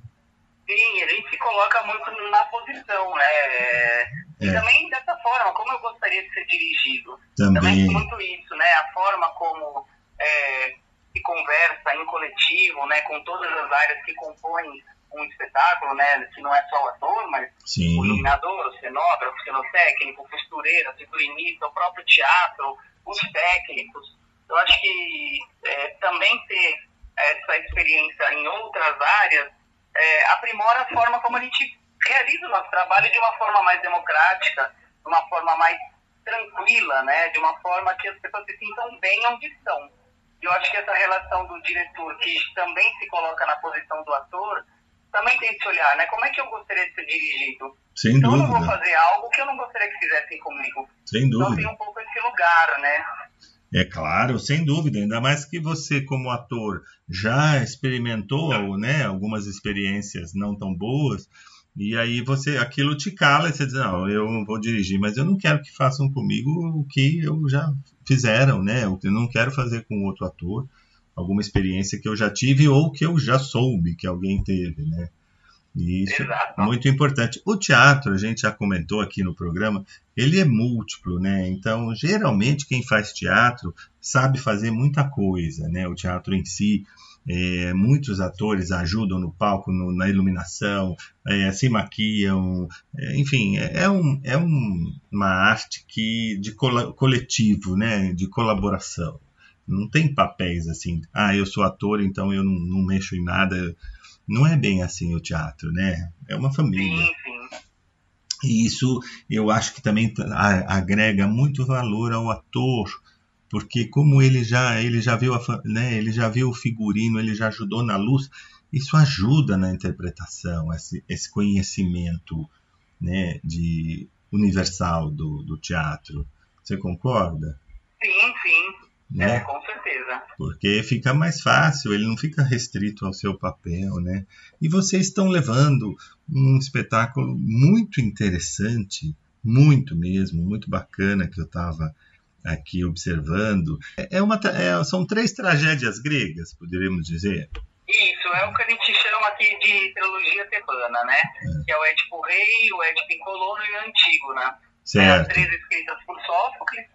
Sim, ele se coloca muito na posição, né? E é. também dessa forma, como eu gostaria de ser dirigido. Também. também muito isso, né? A forma como é, conversa em coletivo, né? Com todas as áreas que compõem um espetáculo, né? Que não é só o ator, mas Sim. o iluminador, o cenógrafo, o cenotécnico, o costureira, o figurinista, o próprio teatro, os técnicos. Eu acho que é, também ter essa experiência em outras áreas é, aprimora a forma como a gente realiza o nosso trabalho de uma forma mais democrática, de uma forma mais tranquila, né? De uma forma que as pessoas se sintam bem onde estão. Eu acho que essa relação do diretor, que também se coloca na posição do ator, também tem que se olhar, né? Como é que eu gostaria de ser dirigido? Sem então, dúvida. eu não vou fazer algo que eu não gostaria que fizessem comigo. Sem dúvida. Então tem um pouco esse lugar, né? É claro, sem dúvida, ainda mais que você, como ator, já experimentou né, algumas experiências não tão boas, e aí você aquilo te cala e você diz, não, eu vou dirigir, mas eu não quero que façam comigo o que eu já fizeram, né? Eu não quero fazer com outro ator alguma experiência que eu já tive ou que eu já soube que alguém teve, né? E isso Exato. é muito importante. O teatro, a gente já comentou aqui no programa, ele é múltiplo, né? Então, geralmente quem faz teatro sabe fazer muita coisa, né? O teatro em si, é, muitos atores ajudam no palco, no, na iluminação, é, se maquiam, é, enfim, é, um, é um, uma arte que de coletivo, né? De colaboração. Não tem papéis assim, ah, eu sou ator, então eu não, não mexo em nada não é bem assim o teatro, né? É uma família. Sim, sim. E isso eu acho que também agrega muito valor ao ator, porque como ele já ele já viu a, né, ele já viu o figurino, ele já ajudou na luz, isso ajuda na interpretação, esse, esse conhecimento, né, de universal do, do teatro. Você concorda? Sim, sim. Né? É, com certeza. Porque fica mais fácil, ele não fica restrito ao seu papel, né? E vocês estão levando um espetáculo muito interessante, muito mesmo, muito bacana que eu estava aqui observando. É, é uma, é, são três tragédias gregas, poderíamos dizer. Isso, é o que a gente chama aqui de trilogia tebana, né? É. Que é o Édipo Rei, o Édipo em Colono e o Antígona. Certo. As três escritas por Sófocles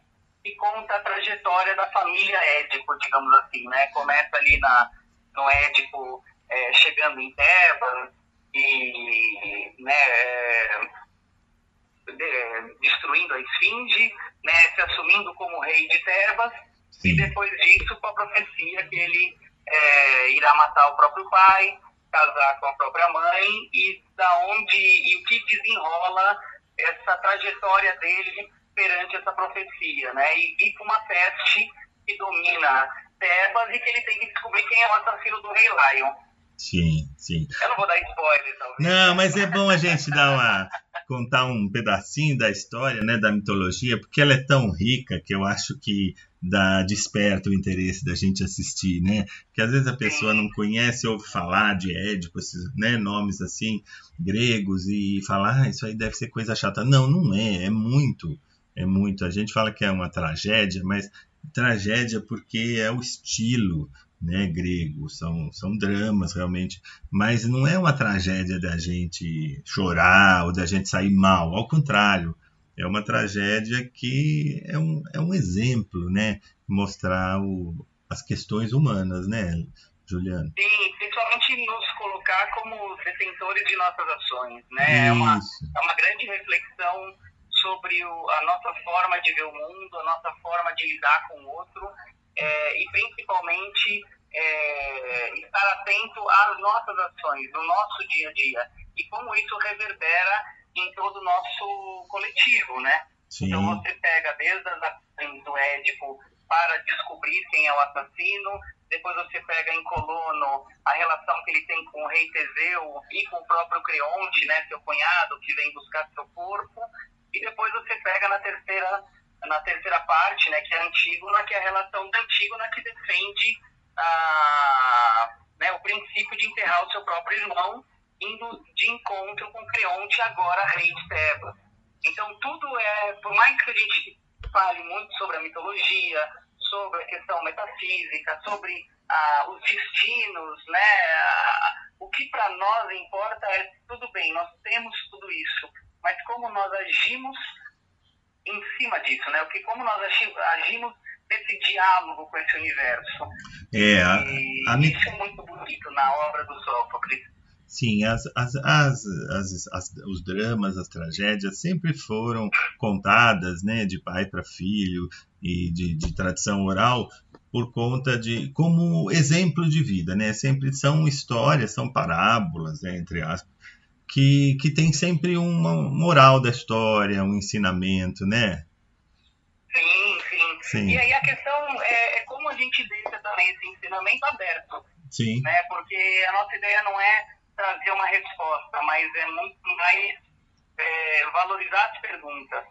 e conta a trajetória da família Édipo, digamos assim, né? Começa ali na, no Édipo é, chegando em Tebas e né, é, destruindo a Esfinge, né, se assumindo como rei de Tebas Sim. e depois disso com a profecia que ele é, irá matar o próprio pai, casar com a própria mãe e da onde e o que desenrola essa trajetória dele perante essa profecia, né? E para uma peste que domina Tebas e que ele tem que descobrir quem é o assassino do rei Lion. Sim, sim. Eu não vou dar spoiler, talvez. Não, mas é bom a gente dar uma contar um pedacinho da história, né, da mitologia, porque ela é tão rica que eu acho que dá desperta o interesse da gente assistir, né? Que às vezes a pessoa não conhece, ouve falar de Édipo, esses né, nomes assim gregos e fala, ah, isso aí deve ser coisa chata. Não, não é, é muito é muito. A gente fala que é uma tragédia, mas tragédia porque é o estilo né, grego, são, são dramas realmente, mas não é uma tragédia da gente chorar ou da gente sair mal, ao contrário, é uma tragédia que é um, é um exemplo, né, mostrar o, as questões humanas, né, Juliana? Sim, principalmente nos colocar como detentores de nossas ações, né, é uma, é uma grande reflexão sobre o, a nossa forma de ver o mundo, a nossa forma de lidar com o outro é, e principalmente é, estar atento às nossas ações, no nosso dia a dia e como isso reverbera em todo o nosso coletivo, né? Sim. Então você pega desde as ações do Édipo para descobrir quem é o assassino, depois você pega em Colono a relação que ele tem com o rei Teseu e com o próprio Creonte, né, seu cunhado, que vem buscar seu corpo, e depois você pega na terceira na terceira parte, né, que é Antígona, que é a relação da Antígona que defende né, o princípio de enterrar o seu próprio irmão, indo de encontro com Creonte, agora rei de Tebas. Então tudo é, por mais que a gente fale muito sobre a mitologia, sobre a questão metafísica, sobre ah, os destinos, né? Ah, o que para nós importa é tudo bem, nós temos tudo isso, mas como nós agimos em cima disso, né? Porque como nós agimos nesse diálogo com esse universo. É, a, a, isso é muito bonito na obra do Sófocles. Sim, as, as, as, as, os dramas, as tragédias sempre foram contadas né, de pai para filho e de, de, tradição oral por conta de como exemplo de vida, né? Sempre são histórias, são parábolas, né, entre aspas, que, que tem sempre uma moral da história, um ensinamento, né? Sim, sim. E aí a questão é, é como a gente deixa também esse ensinamento aberto. Sim. Né? Porque a nossa ideia não é trazer uma resposta, mas é muito mais é, valorizar as perguntas.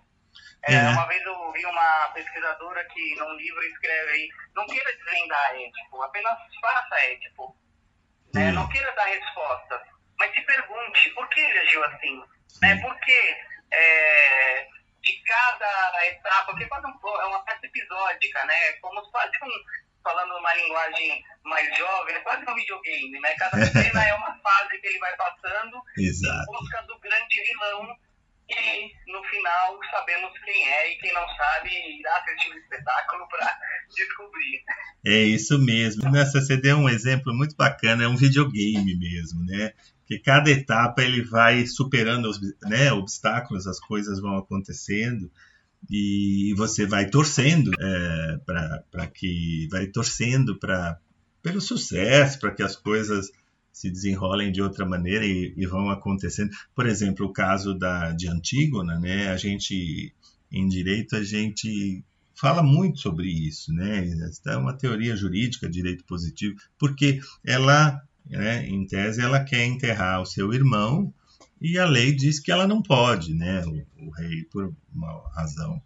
É, É. Uma vez eu ouvi uma pesquisadora que num livro escreve não queira desvendar ético, apenas faça ético. Né? Não queira dar respostas, mas se pergunte por que ele agiu assim. Né? Por que é, de cada etapa, porque quase um, é uma peça episódica, né? Como quase um, falando uma linguagem mais jovem, é quase um videogame, né? Cada cena é uma fase que ele vai passando em Exato. busca do grande vilão e no final sabemos quem é e quem não sabe irá assistir o espetáculo para descobrir. É isso mesmo. Nessa você deu um exemplo muito bacana, é um videogame mesmo, né? Que cada etapa ele vai superando os né, obstáculos, as coisas vão acontecendo e você vai torcendo é, para que vai torcendo para pelo sucesso, para que as coisas se desenrolem de outra maneira e, e vão acontecendo. Por exemplo, o caso da de Antígona, né? A gente em direito a gente fala muito sobre isso, né? É uma teoria jurídica, direito positivo, porque ela, né, em tese, ela quer enterrar o seu irmão e a lei diz que ela não pode, né? O, o rei, por uma razão,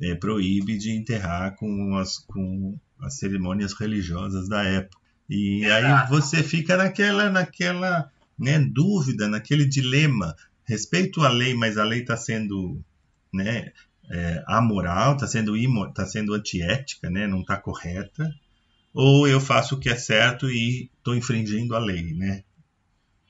é, proíbe de enterrar com as, com as cerimônias religiosas da época. E aí você fica naquela, naquela né, dúvida, naquele dilema. Respeito à lei, mas a lei está sendo né, é, amoral, está sendo, imo, tá sendo antiética, né, não está correta. Ou eu faço o que é certo e estou infringindo a lei, né?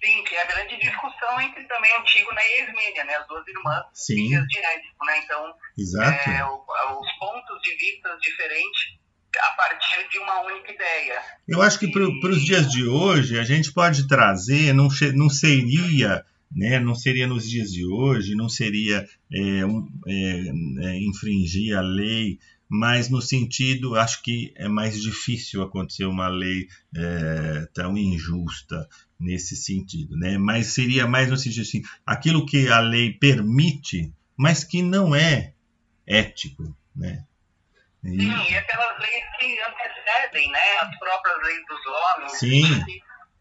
Sim, que é a grande discussão entre também Antígona e Ismênia, né? As duas irmãs Sim, filhas de Édipo, né? Então, exato. é, os pontos de vista diferentes a partir de uma única ideia. Eu acho que para os dias de hoje a gente pode trazer, não, não seria, né, não seria nos dias de hoje, não seria é, um- é, é, infringir a lei, mas no sentido, acho que é mais difícil acontecer uma lei é, tão injusta nesse sentido, né? Mas seria mais no sentido assim, aquilo que a lei permite, mas que não é ético, né? E- Sim, e aquelas leis que antecedem, né? As próprias leis dos homens. Sim.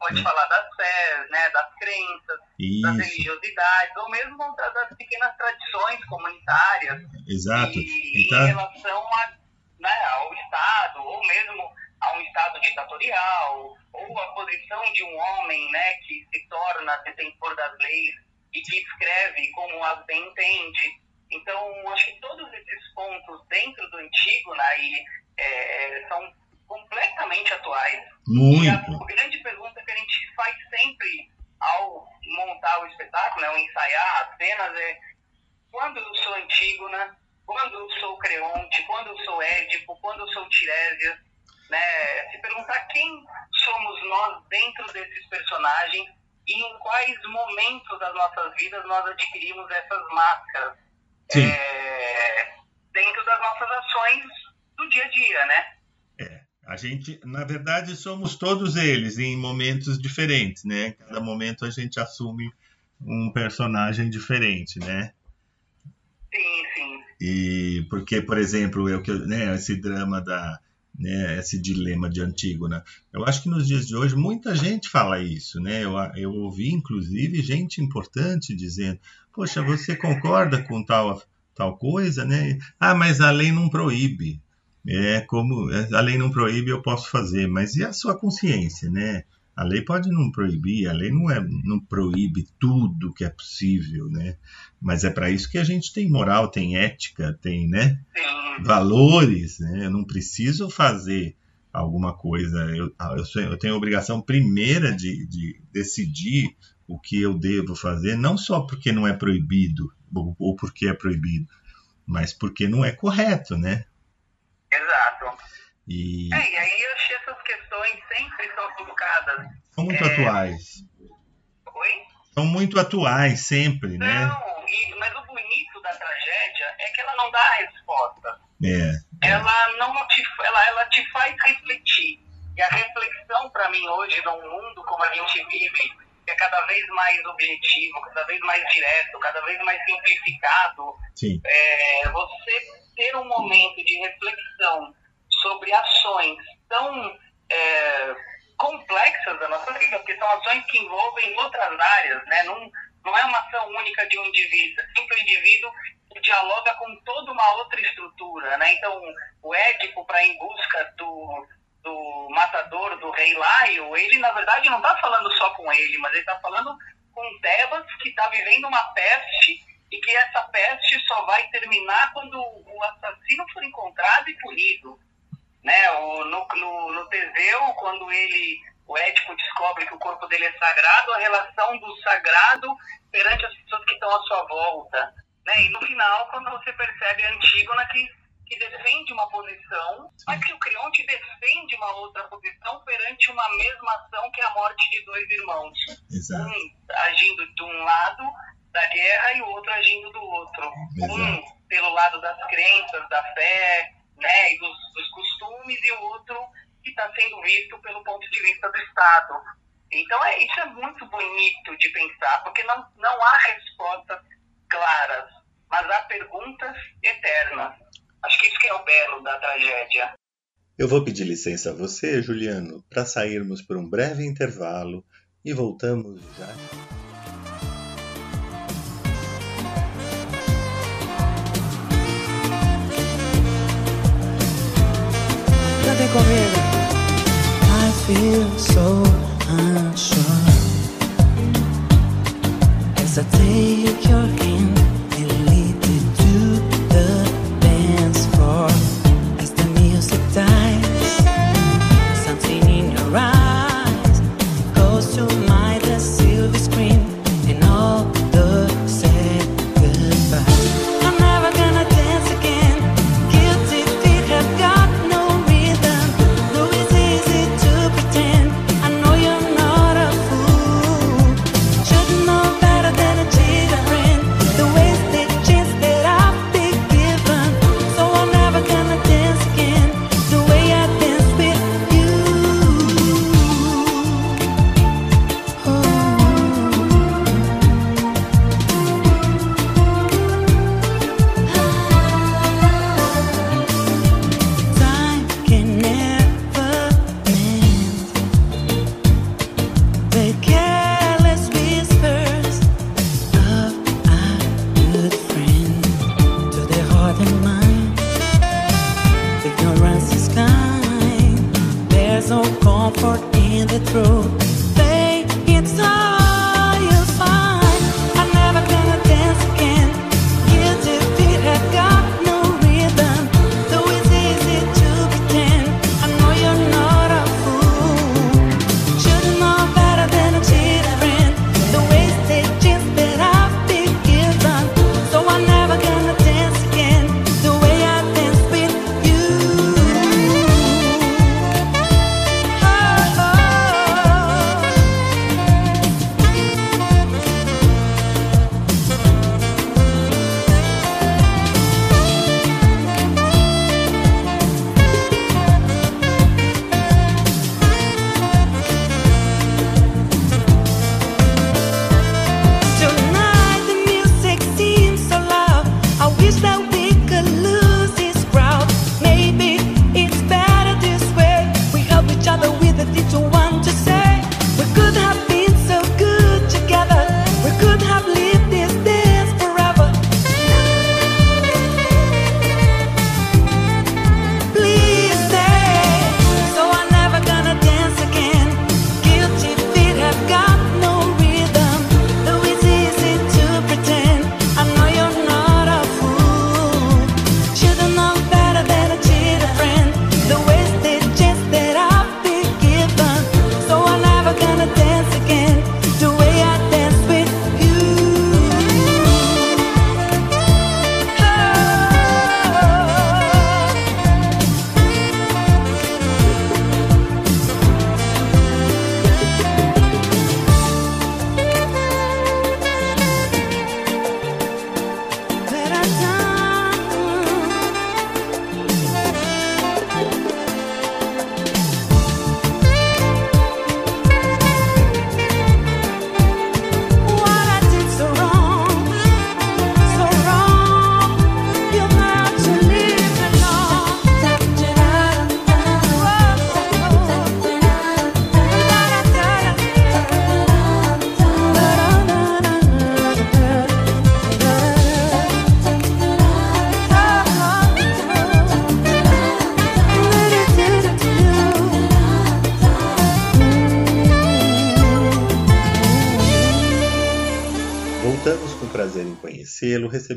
Pode É. falar das fés, né? Das crenças, das isso, religiosidades, ou mesmo da- das pequenas tradições comunitárias. exato. E, Então- em relação a, né, ao Estado, ou mesmo a um Estado ditatorial, ou a posição de um homem né, que se torna detentor das leis e que escreve como as bem entende. Então, acho que todos esses pontos dentro do Antígona aí, é, são completamente atuais. E a Muito. grande pergunta que a gente faz sempre ao montar o espetáculo, né, ao ensaiar as cenas, é quando eu sou Antígona, quando eu sou Creonte, quando eu sou Édipo, quando eu sou Tirésias, né, se perguntar quem somos nós dentro desses personagens e em quais momentos das nossas vidas nós adquirimos essas máscaras é, dentro das nossas ações do dia a dia, né? A gente, na verdade, somos todos eles em momentos diferentes, né? Cada momento a gente assume um personagem diferente, né? Sim, sim. E porque, por exemplo, eu que né, esse drama da né, esse dilema de Antígona. Eu acho que nos dias de hoje muita gente fala isso, né? Eu, eu ouvi inclusive gente importante dizendo: "Poxa, você concorda com tal tal coisa, né? Ah, mas a lei não proíbe. É como a lei não proíbe, eu posso fazer, mas e a sua consciência, né? A lei pode não proibir, a lei não, é, não proíbe tudo que é possível, né? Mas é para isso que a gente tem moral, tem ética, tem, né? Valores, né? Eu não preciso fazer alguma coisa. Eu, eu, eu tenho a obrigação primeira de, de decidir o que eu devo fazer, não só porque não é proibido ou, ou porque é proibido, mas porque não é correto, né? Exato. E... É, e aí eu achei essas questões sempre são colocadas. São muito é... atuais. Oi? São muito atuais, sempre, não, né? Não, mas o bonito da tragédia é que ela não dá a resposta. É. Ela não te, ela, ela te faz refletir. E a reflexão, para mim, hoje, num mundo como a gente vive, que é cada vez mais objetivo, cada vez mais direto, cada vez mais simplificado, Sim. É, você ter um momento de reflexão sobre ações tão é, complexas da nossa vida, porque são ações que envolvem outras áreas, né? Não, não é uma ação única de um indivíduo, é sempre o indivíduo que dialoga com toda uma outra estrutura, né? Então, o Édipo, para em busca do, do matador, do rei Laio, ele, na verdade, não está falando só com ele, mas ele está falando com Tebas, que está vivendo uma peste e que essa peste só vai terminar quando o assassino for encontrado e punido. Né? O, no, no, no Teseu, quando ele, o Édipo descobre que o corpo dele é sagrado, a relação do sagrado perante as pessoas que estão à sua volta. Né? E no final, quando você percebe a Antígona que, que defende uma posição, mas que o Creonte defende uma outra posição perante uma mesma ação que é a morte de dois irmãos. Exato. Um agindo de um lado da guerra e o outro agindo do outro. Exato. Um pelo lado das crenças, da fé, né, e dos, dos costumes, e o outro que está sendo visto pelo ponto de vista do Estado. Então, é, isso é muito bonito de pensar, porque não, não há respostas claras, mas há perguntas eternas. Acho que isso que é o belo da tragédia. Eu vou pedir licença a você, Juliano, para sairmos por um breve intervalo e voltamos já. I feel so unsure. As I take your hand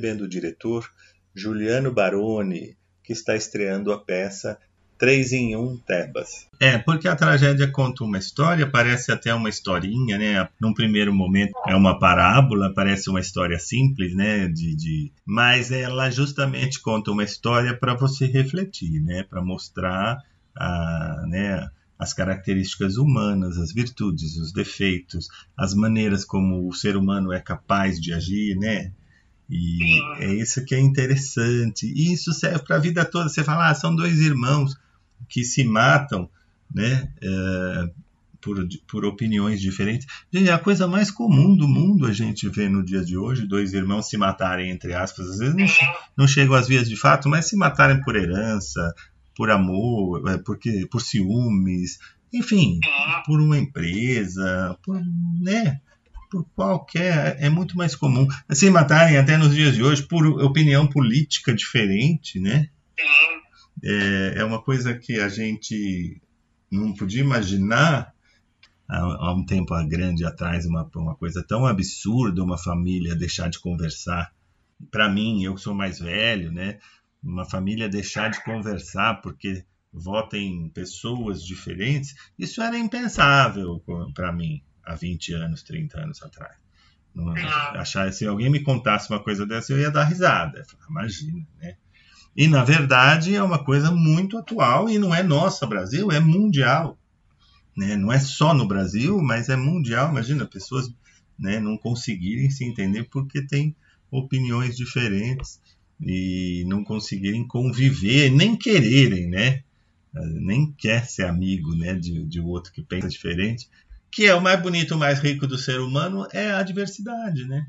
recebendo o diretor Juliano Baroni, que está estreando a peça Três em Um Tebas. É, porque a tragédia conta uma história, parece até uma historinha, né? Num primeiro momento é uma parábola, parece uma história simples, né? De, de... Mas ela justamente conta uma história para você refletir, né? Para mostrar a, né? as características humanas, as virtudes, os defeitos, as maneiras como o ser humano é capaz de agir, né? E é isso que é interessante. E isso serve para a vida toda. Você fala, ah, são dois irmãos que se matam, né? É, por, por opiniões diferentes. Gente, é a coisa mais comum do mundo a gente vê no dia de hoje, dois irmãos se matarem, entre aspas. Às vezes não, não chegam às vias de fato, mas se matarem por herança, por amor, é, porque, por ciúmes, enfim, por uma empresa, por, né? Por qualquer. É muito mais comum. Se matarem até nos dias de hoje por opinião política diferente, né? É, é uma coisa que a gente não podia imaginar há, há um tempo grande atrás, uma, uma coisa tão absurda, uma família deixar de conversar. Para mim, eu que sou mais velho, né? Uma família deixar de conversar porque votem pessoas diferentes, isso era impensável para mim há 20 anos, 30 anos atrás. Não, achar, se alguém me contasse uma coisa dessa, eu ia dar risada. Imagina, né? E, na verdade, é uma coisa muito atual e não é nossa, Brasil, é mundial. Né? Não é só no Brasil, mas é mundial. Imagina, pessoas né, não conseguirem se entender porque têm opiniões diferentes e não conseguirem conviver, nem quererem, né? Nem quer ser amigo né, de, de outro que pensa diferente que é o mais bonito, o mais rico do ser humano, é a diversidade, né?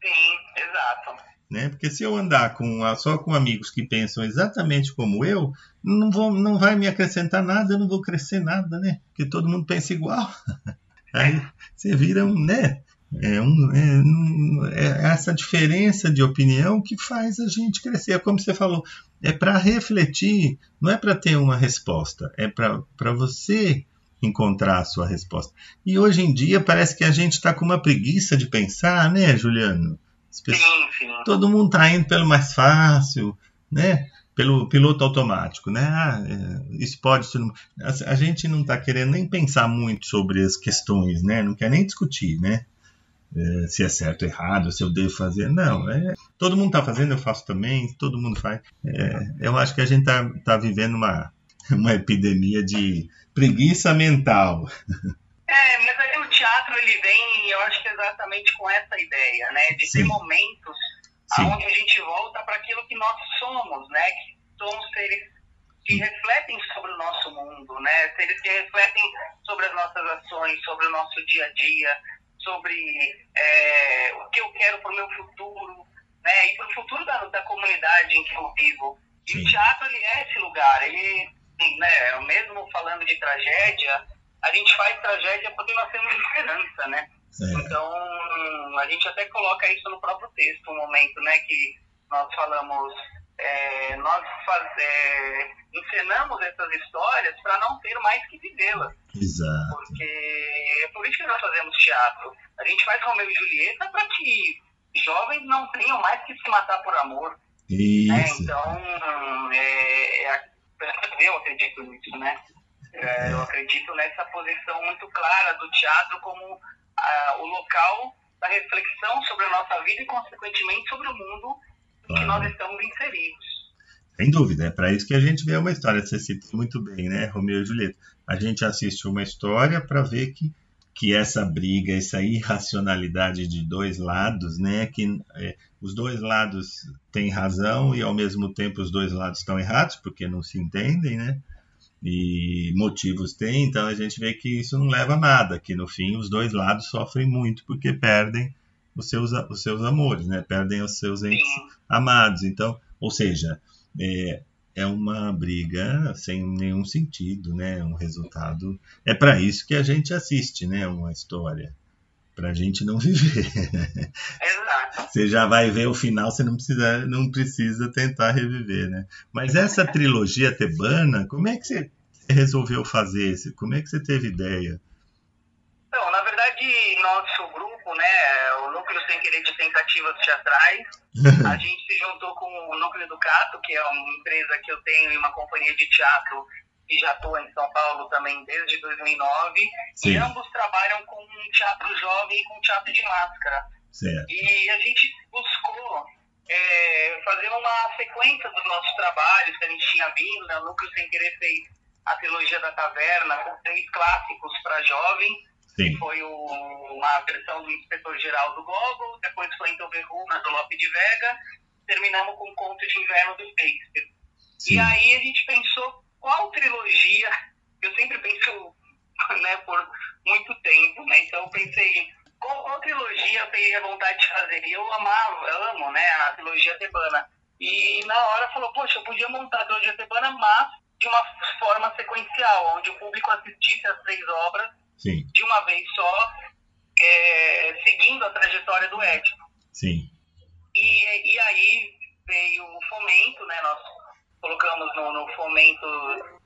Sim, exato. Né? Porque se eu andar com, só com amigos que pensam exatamente como eu, não, vou, não vai me acrescentar nada, eu não vou crescer nada, né? Porque todo mundo pensa igual. Aí você vira um, né? É, um, é, é, essa diferença de opinião que faz a gente crescer. É como você falou, é para refletir, não é para ter uma resposta, é para você encontrar a sua resposta. E hoje em dia parece que a gente está com uma preguiça de pensar, né, Juliano? Pessoas, sim, sim. Todo mundo está indo pelo mais fácil, né? Pelo piloto automático, né? Ah, é, isso pode, isso não... a, a gente não está querendo nem pensar muito sobre as questões, né? Não quer nem discutir, né? É, se é certo ou errado, se eu devo fazer. Não, é, todo mundo está fazendo, eu faço também, todo mundo faz. É, eu acho que a gente está tá vivendo uma, uma epidemia de preguiça mental. É, mas aí o teatro ele vem, eu acho que exatamente com essa ideia, né, de Sim. ter momentos Sim. onde a gente volta para aquilo que nós somos, né, que somos seres que refletem sobre o nosso mundo, né, seres que refletem sobre as nossas ações, sobre o nosso dia a dia, sobre é, o que eu quero para o meu futuro, né, e para o futuro da, da comunidade em que eu vivo. E Sim. o teatro ele é esse lugar, ele né, mesmo falando de tragédia, a gente faz tragédia porque nós temos esperança, né? É. Então, a gente até coloca isso no próprio texto, um momento, né, que nós falamos, é, nós faz, é, encenamos essas histórias para não ter mais que vivê-las. Exato. Porque é por isso que nós fazemos teatro. A gente faz Romeu e Julieta para que jovens não tenham mais que se matar por amor. Isso. Né? Então, é, é eu acredito nisso, né? É, eu acredito nessa posição muito clara do teatro como ah, o local da reflexão sobre a nossa vida e, consequentemente, sobre o mundo em que nós estamos inseridos. Sem dúvida, é para isso que a gente vê uma história. Você citou muito bem, né, Romeu e Julieta? A gente assiste uma história para ver que, que essa briga, essa irracionalidade de dois lados, né, que é, os dois lados têm razão e ao mesmo tempo os dois lados estão errados porque não se entendem, né? E motivos tem, então a gente vê que isso não leva a nada, que no fim os dois lados sofrem muito porque perdem os seus, os seus amores, né? Perdem os seus entes amados. Então, ou seja, é, é uma briga sem nenhum sentido, né? Um resultado. É para isso que a gente assiste, né? Uma história para a gente não viver. Exato. Você já vai ver o final, você não precisa, não precisa tentar reviver, né? Mas essa trilogia tebana, como é que você resolveu fazer? Como é que você teve ideia? Não, na verdade, verdade, nosso grupo, né, o Núcleo Sem Querer de Tentativas Teatrais, a gente se juntou com o Núcleo Educato, que é uma empresa que eu tenho e uma companhia de teatro que já atua em São Paulo também desde 2009. Sim. E ambos trabalham com teatro jovem e com teatro de máscara. Certo. E a gente buscou é, fazer uma sequência dos nossos trabalhos que a gente tinha vindo, né? O Núcleo Sem Querer fez a trilogia da Taverna, com três clássicos para jovem, Sim. foi o, uma versão do Inspetor Geral do Gogol, depois foi então Verruna do Lope de Vega, terminamos com Conto de Inverno do Shakespeare. Sim. E aí a gente pensou qual trilogia, eu sempre penso né, por muito tempo, né? Então eu pensei, qual, qual trilogia eu teria vontade de fazer? E eu amava, eu amo, né, a trilogia tebana. E na hora falou, poxa, eu podia montar a trilogia tebana, mas de uma forma sequencial, onde o público assistisse as três obras Sim. de uma vez só, é, seguindo a trajetória do Édipo. Sim. E, e aí veio o fomento, né? Nós colocamos no, no fomento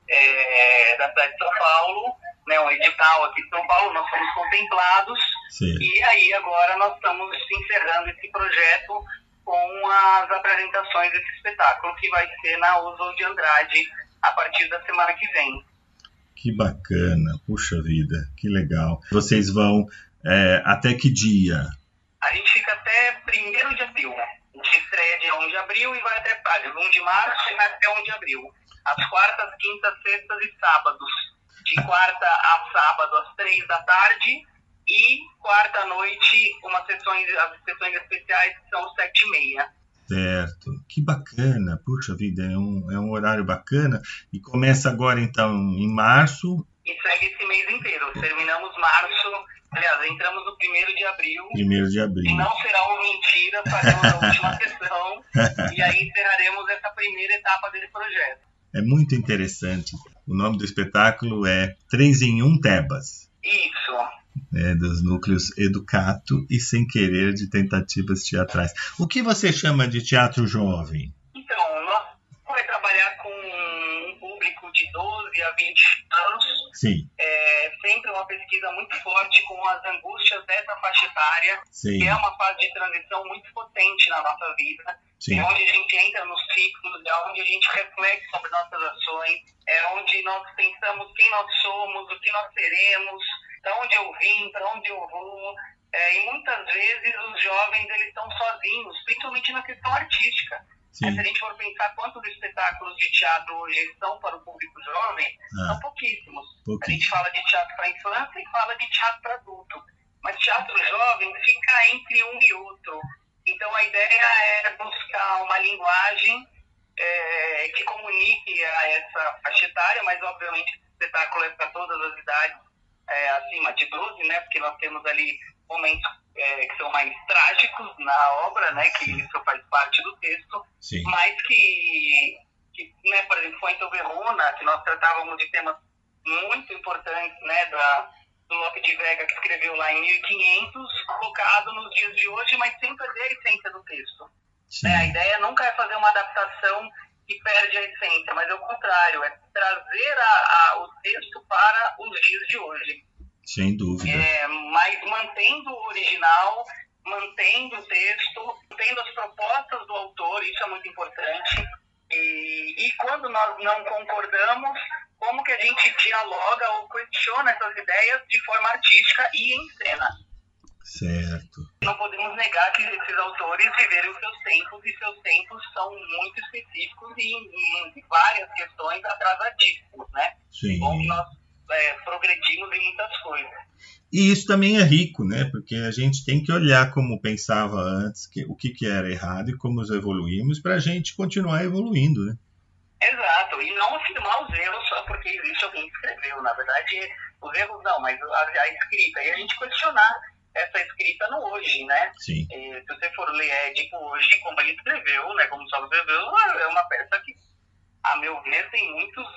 é, da cidade de São Paulo, né? Um edital aqui em São Paulo, nós fomos contemplados Sim. e aí agora nós estamos encerrando esse projeto com as apresentações desse espetáculo que vai ser na Oswald de Andrade a partir da semana que vem. Que bacana. Puxa vida, que legal. Vocês vão é, até que dia? A gente fica até 1 de abril. A gente estreia dia 1 de abril e vai até aliás, 1 de março e vai até 1 de abril. Às quartas, quintas, sextas e sábados. De quarta a sábado, às 3 da tarde. E quarta à noite, umas sessões, as sessões especiais são 7 e meia. Certo. Que bacana. Puxa vida, é um, é um horário bacana. E começa agora, então, em março, E segue esse mês inteiro. Terminamos março, aliás, entramos no 1 de abril. 1 de E abril. não será uma mentira, faremos a última sessão. E aí encerraremos essa primeira etapa desse projeto. É muito interessante. O nome do espetáculo é Três em Um Tebas. Isso. né, dos núcleos Educato e Sem Querer de Tentativas Teatrais. O que você chama de teatro jovem? Então, nós vai trabalhar com um público 12 a 20 anos. Sim, É sempre uma pesquisa muito forte com as angústias dessa faixa etária, sim, que é uma fase de transição muito potente na nossa vida. sim, É onde a gente entra nos ciclos, é onde a gente reflete sobre nossas ações, é onde nós pensamos quem nós somos, o que nós seremos, para onde eu vim, para onde eu vou. É, e muitas vezes os jovens eles estão sozinhos, principalmente na questão artística. Sim. Mas se a gente for pensar quantos espetáculos de teatro hoje são para o público jovem, Ah, são pouquíssimos. A pouquinho. gente fala de teatro para infância e fala de teatro para adulto. Mas teatro jovem fica entre um e outro. Então a ideia é buscar uma linguagem é, que comunique a essa faixa etária, mas obviamente esse espetáculo é para todas as idades é, acima de 12, né? Porque nós temos ali momentos é, que são mais trágicos na obra, né? Que isso faz parte do texto Sim, mas que, que né, por exemplo, foi em Verona, que nós tratávamos de temas muito importantes, né, da, do Lope de Vega, que escreveu lá em 1500, colocado nos dias de hoje, mas sem perder a essência do texto. sim, Né? A ideia nunca é fazer uma adaptação que perde a essência, mas é o contrário, é trazer a, a, o texto para os dias de hoje. Sem dúvida. É, mas mantendo o original, mantendo o texto, mantendo as propostas do autor, isso é muito importante. E, e quando nós não concordamos, como que a gente dialoga ou questiona essas ideias de forma artística e em cena. Certo. Não podemos negar que esses autores viveram seus tempos e seus tempos são muito específicos e em, várias questões atrasadíssimos, né? Sim. Bom nós é, progredimos em muitas coisas. E isso também é rico, né? Porque a gente tem que olhar como pensava antes, que, o que, que era errado e como nós evoluímos para a gente continuar evoluindo, né? Exato, e não afirmar os erros só porque existe alguém que escreveu. Na verdade, os erros não, mas a, a escrita. E a gente questionar essa escrita no hoje, né? Sim, E, se você for ler Édipo hoje, como ele escreveu, né? Como só escreveu, é uma peça que, a meu ver, tem muitos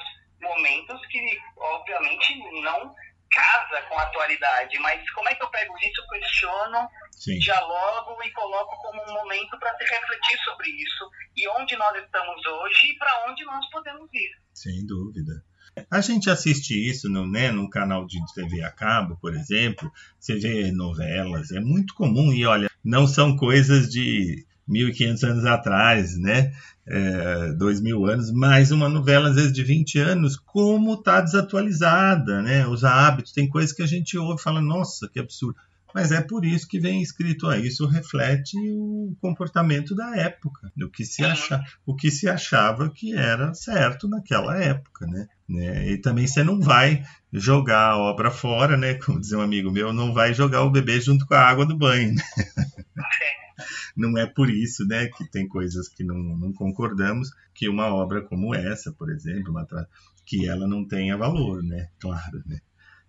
momentos que, obviamente, não casa com a atualidade. Mas como é que eu pego isso, questiono sim, dialogo e coloco como um momento para se refletir sobre isso e onde nós estamos hoje e para onde nós podemos ir. sem dúvida. A gente assiste isso no, né, num canal de TV a cabo, por exemplo, você vê novelas, é muito comum e olha, não são coisas de 1.500 anos atrás, né? É, 2.000 anos, mas uma novela às vezes de 20 anos, como está desatualizada, né? Os hábitos, tem coisas que a gente ouve e fala, nossa, que absurdo. Mas é por isso que vem escrito aí, isso reflete o comportamento da época, o que se, acha, o que se achava que era certo naquela época, né? né? E também você não vai jogar a obra fora, né? Como dizia um amigo meu, não vai jogar o bebê junto com a água do banho, né? não é por isso, né, que tem coisas que não, não concordamos, que uma obra como essa, por exemplo, que ela não tenha valor, né, claro, né.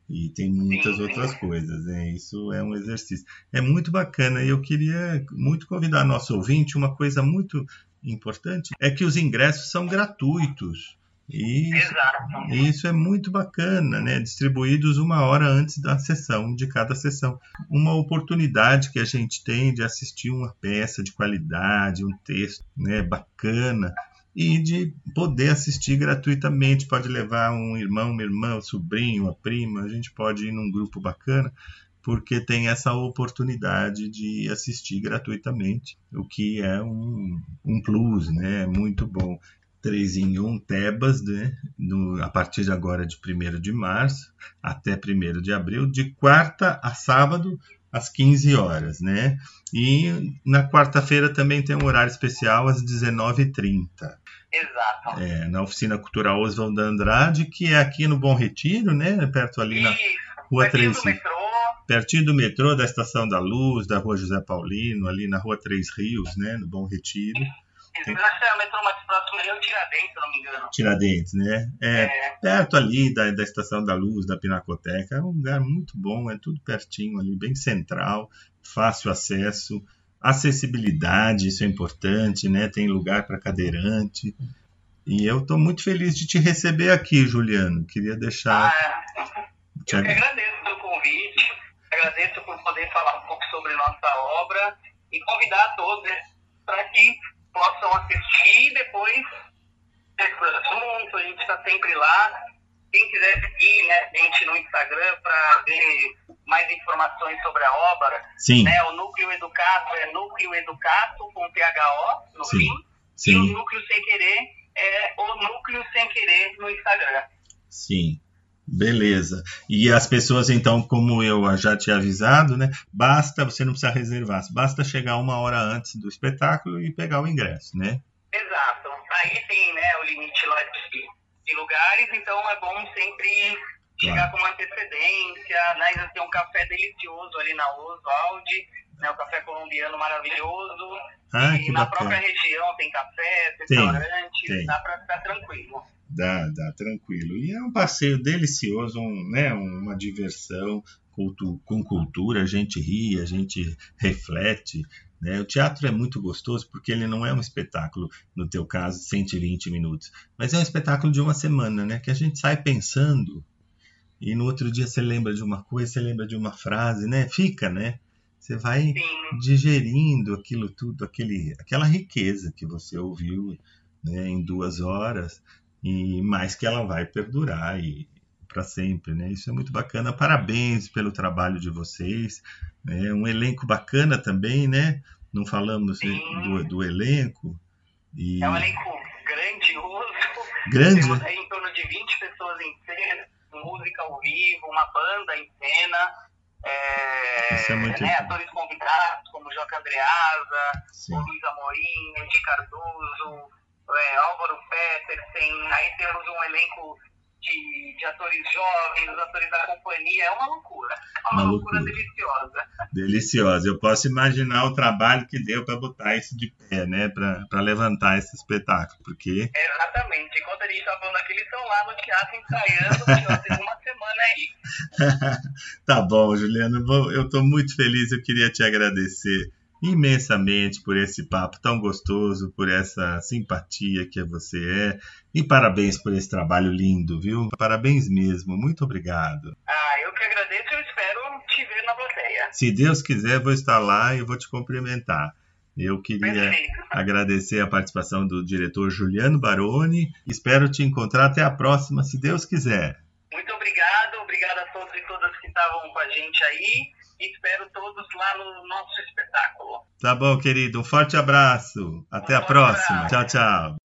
E tem muitas Sim, outras coisas, né? Isso é um exercício. É muito bacana e eu queria muito convidar nosso ouvinte uma coisa muito importante é que os ingressos são gratuitos. E Exato. isso é muito bacana, né? Distribuídos uma hora antes da sessão, de cada sessão. Uma oportunidade que a gente tem de assistir uma peça de qualidade, um texto né, bacana, e de poder assistir gratuitamente. Pode levar um irmão, uma irmã, um sobrinho, uma prima, a gente pode ir num grupo bacana, porque tem essa oportunidade de assistir gratuitamente, o que é um, um plus, né? Muito bom. 3 em 1 Tebas, né? No, a partir de agora de 1 de março até 1 de abril, de quarta a sábado, às 15 horas, né? E na quarta-feira também tem um horário especial às 19h30, Exato. é, na Oficina Cultural Oswaldo Andrade, que é aqui no Bom Retiro, né? Perto ali na Isso. Rua Pertinho 3, do metrô. pertinho do metrô, da Estação da Luz, da Rua José Paulino, ali na Rua Três Rios, né? No Bom Retiro. Isso. Eu acho que é o metrô mais próximo ali é o Tiradentes, se não me engano. Tiradentes, né? É, É. perto ali da, da Estação da Luz, da Pinacoteca. É um lugar muito bom, é tudo pertinho ali, bem central, fácil acesso, acessibilidade, isso é importante, né? Tem lugar para cadeirante. E eu estou muito feliz de te receber aqui, Juliano. Queria deixar. Ah, te eu que ag- agradeço o convite, agradeço por poder falar um pouco sobre nossa obra e convidar a todos para que possam assistir e depois por assunto. A gente está sempre lá. Quem quiser seguir né, a gente no Instagram para ver mais informações sobre a obra, Sim, né, o Núcleo Educato é Núcleo Educato com THO no Sim, fim. E o sim, Núcleo Sem Querer é o Núcleo Sem Querer no Instagram. sim. Beleza. E as pessoas, então, como eu já tinha avisado, né? Basta, você não precisa reservar, basta chegar uma hora antes do espetáculo e pegar o ingresso, né? Exato. Aí tem né, o limite lá de, de lugares, então é bom sempre chegar com uma antecedência, né? Ainda tem um café delicioso ali na Oswald, né? O café colombiano maravilhoso. Ah, e na bacana. própria região tem café, restaurante, dá para ficar tranquilo. Dá, dá, tranquilo. E é um passeio delicioso, um, né, uma diversão cultu com cultura, a gente ri, a gente reflete. Né? O teatro é muito gostoso porque ele não é um espetáculo, no teu caso, 120 minutos, mas é um espetáculo de uma semana, né? que a gente sai pensando e no outro dia você lembra de uma coisa, você lembra de uma frase, né? Fica, né? Você vai Sim, digerindo aquilo tudo, aquele, aquela riqueza que você ouviu né, em duas horas e mais que ela vai perdurar e para sempre, né? Isso é muito bacana. Parabéns pelo trabalho de vocês. É um elenco bacana também, né? Não falamos do, do elenco. E é um elenco grandioso. grande, Temos né? aí em torno de 20 pessoas em cena, música ao vivo, uma banda em cena. É, Isso é muito né, atores convidados como Joca Andreasa, Sim. o Luiz Amorim, Cardoso, é, Álvaro Petersen, aí temos um elenco de, de atores jovens, os atores da companhia, é uma loucura, é uma, Uma loucura, loucura. deliciosa. Deliciosa. Eu posso imaginar o trabalho que deu para botar isso de pé, né? Para levantar esse espetáculo, porque Exatamente, enquanto a gente está falando aqui, eles estão lá no teatro ensaiando, tem uma semana aí. Tá bom, Juliano, vou- eu estou muito feliz. Eu queria te agradecer imensamente por esse papo tão gostoso, por essa simpatia que você é. E parabéns por esse trabalho lindo, viu? Parabéns mesmo. Muito obrigado. Ah, eu que agradeço e espero te ver na plateia. Se Deus quiser, vou estar lá e vou te cumprimentar. Eu queria Perfeito. agradecer a participação do diretor Juliano Baroni. Espero te encontrar até a próxima, se Deus quiser. Muito obrigado, obrigado a todos e todas que estavam com a gente aí. E espero todos lá no nosso espetáculo. Tá bom, querido. Um forte abraço. Até a forte próxima. abraço. Tchau, tchau.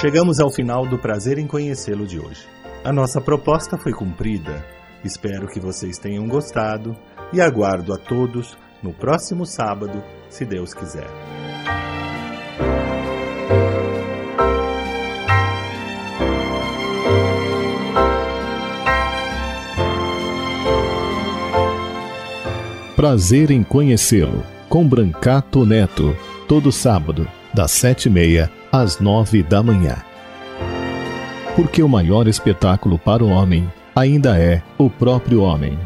Chegamos ao final do prazer em conhecê-lo de hoje. A nossa proposta foi cumprida. Espero que vocês tenham gostado e aguardo a todos no próximo sábado, se Deus quiser. Prazer em conhecê-lo, com Brancato Neto, todo sábado, das sete e meia às nove da manhã. Porque o maior espetáculo para o homem ainda é o próprio homem.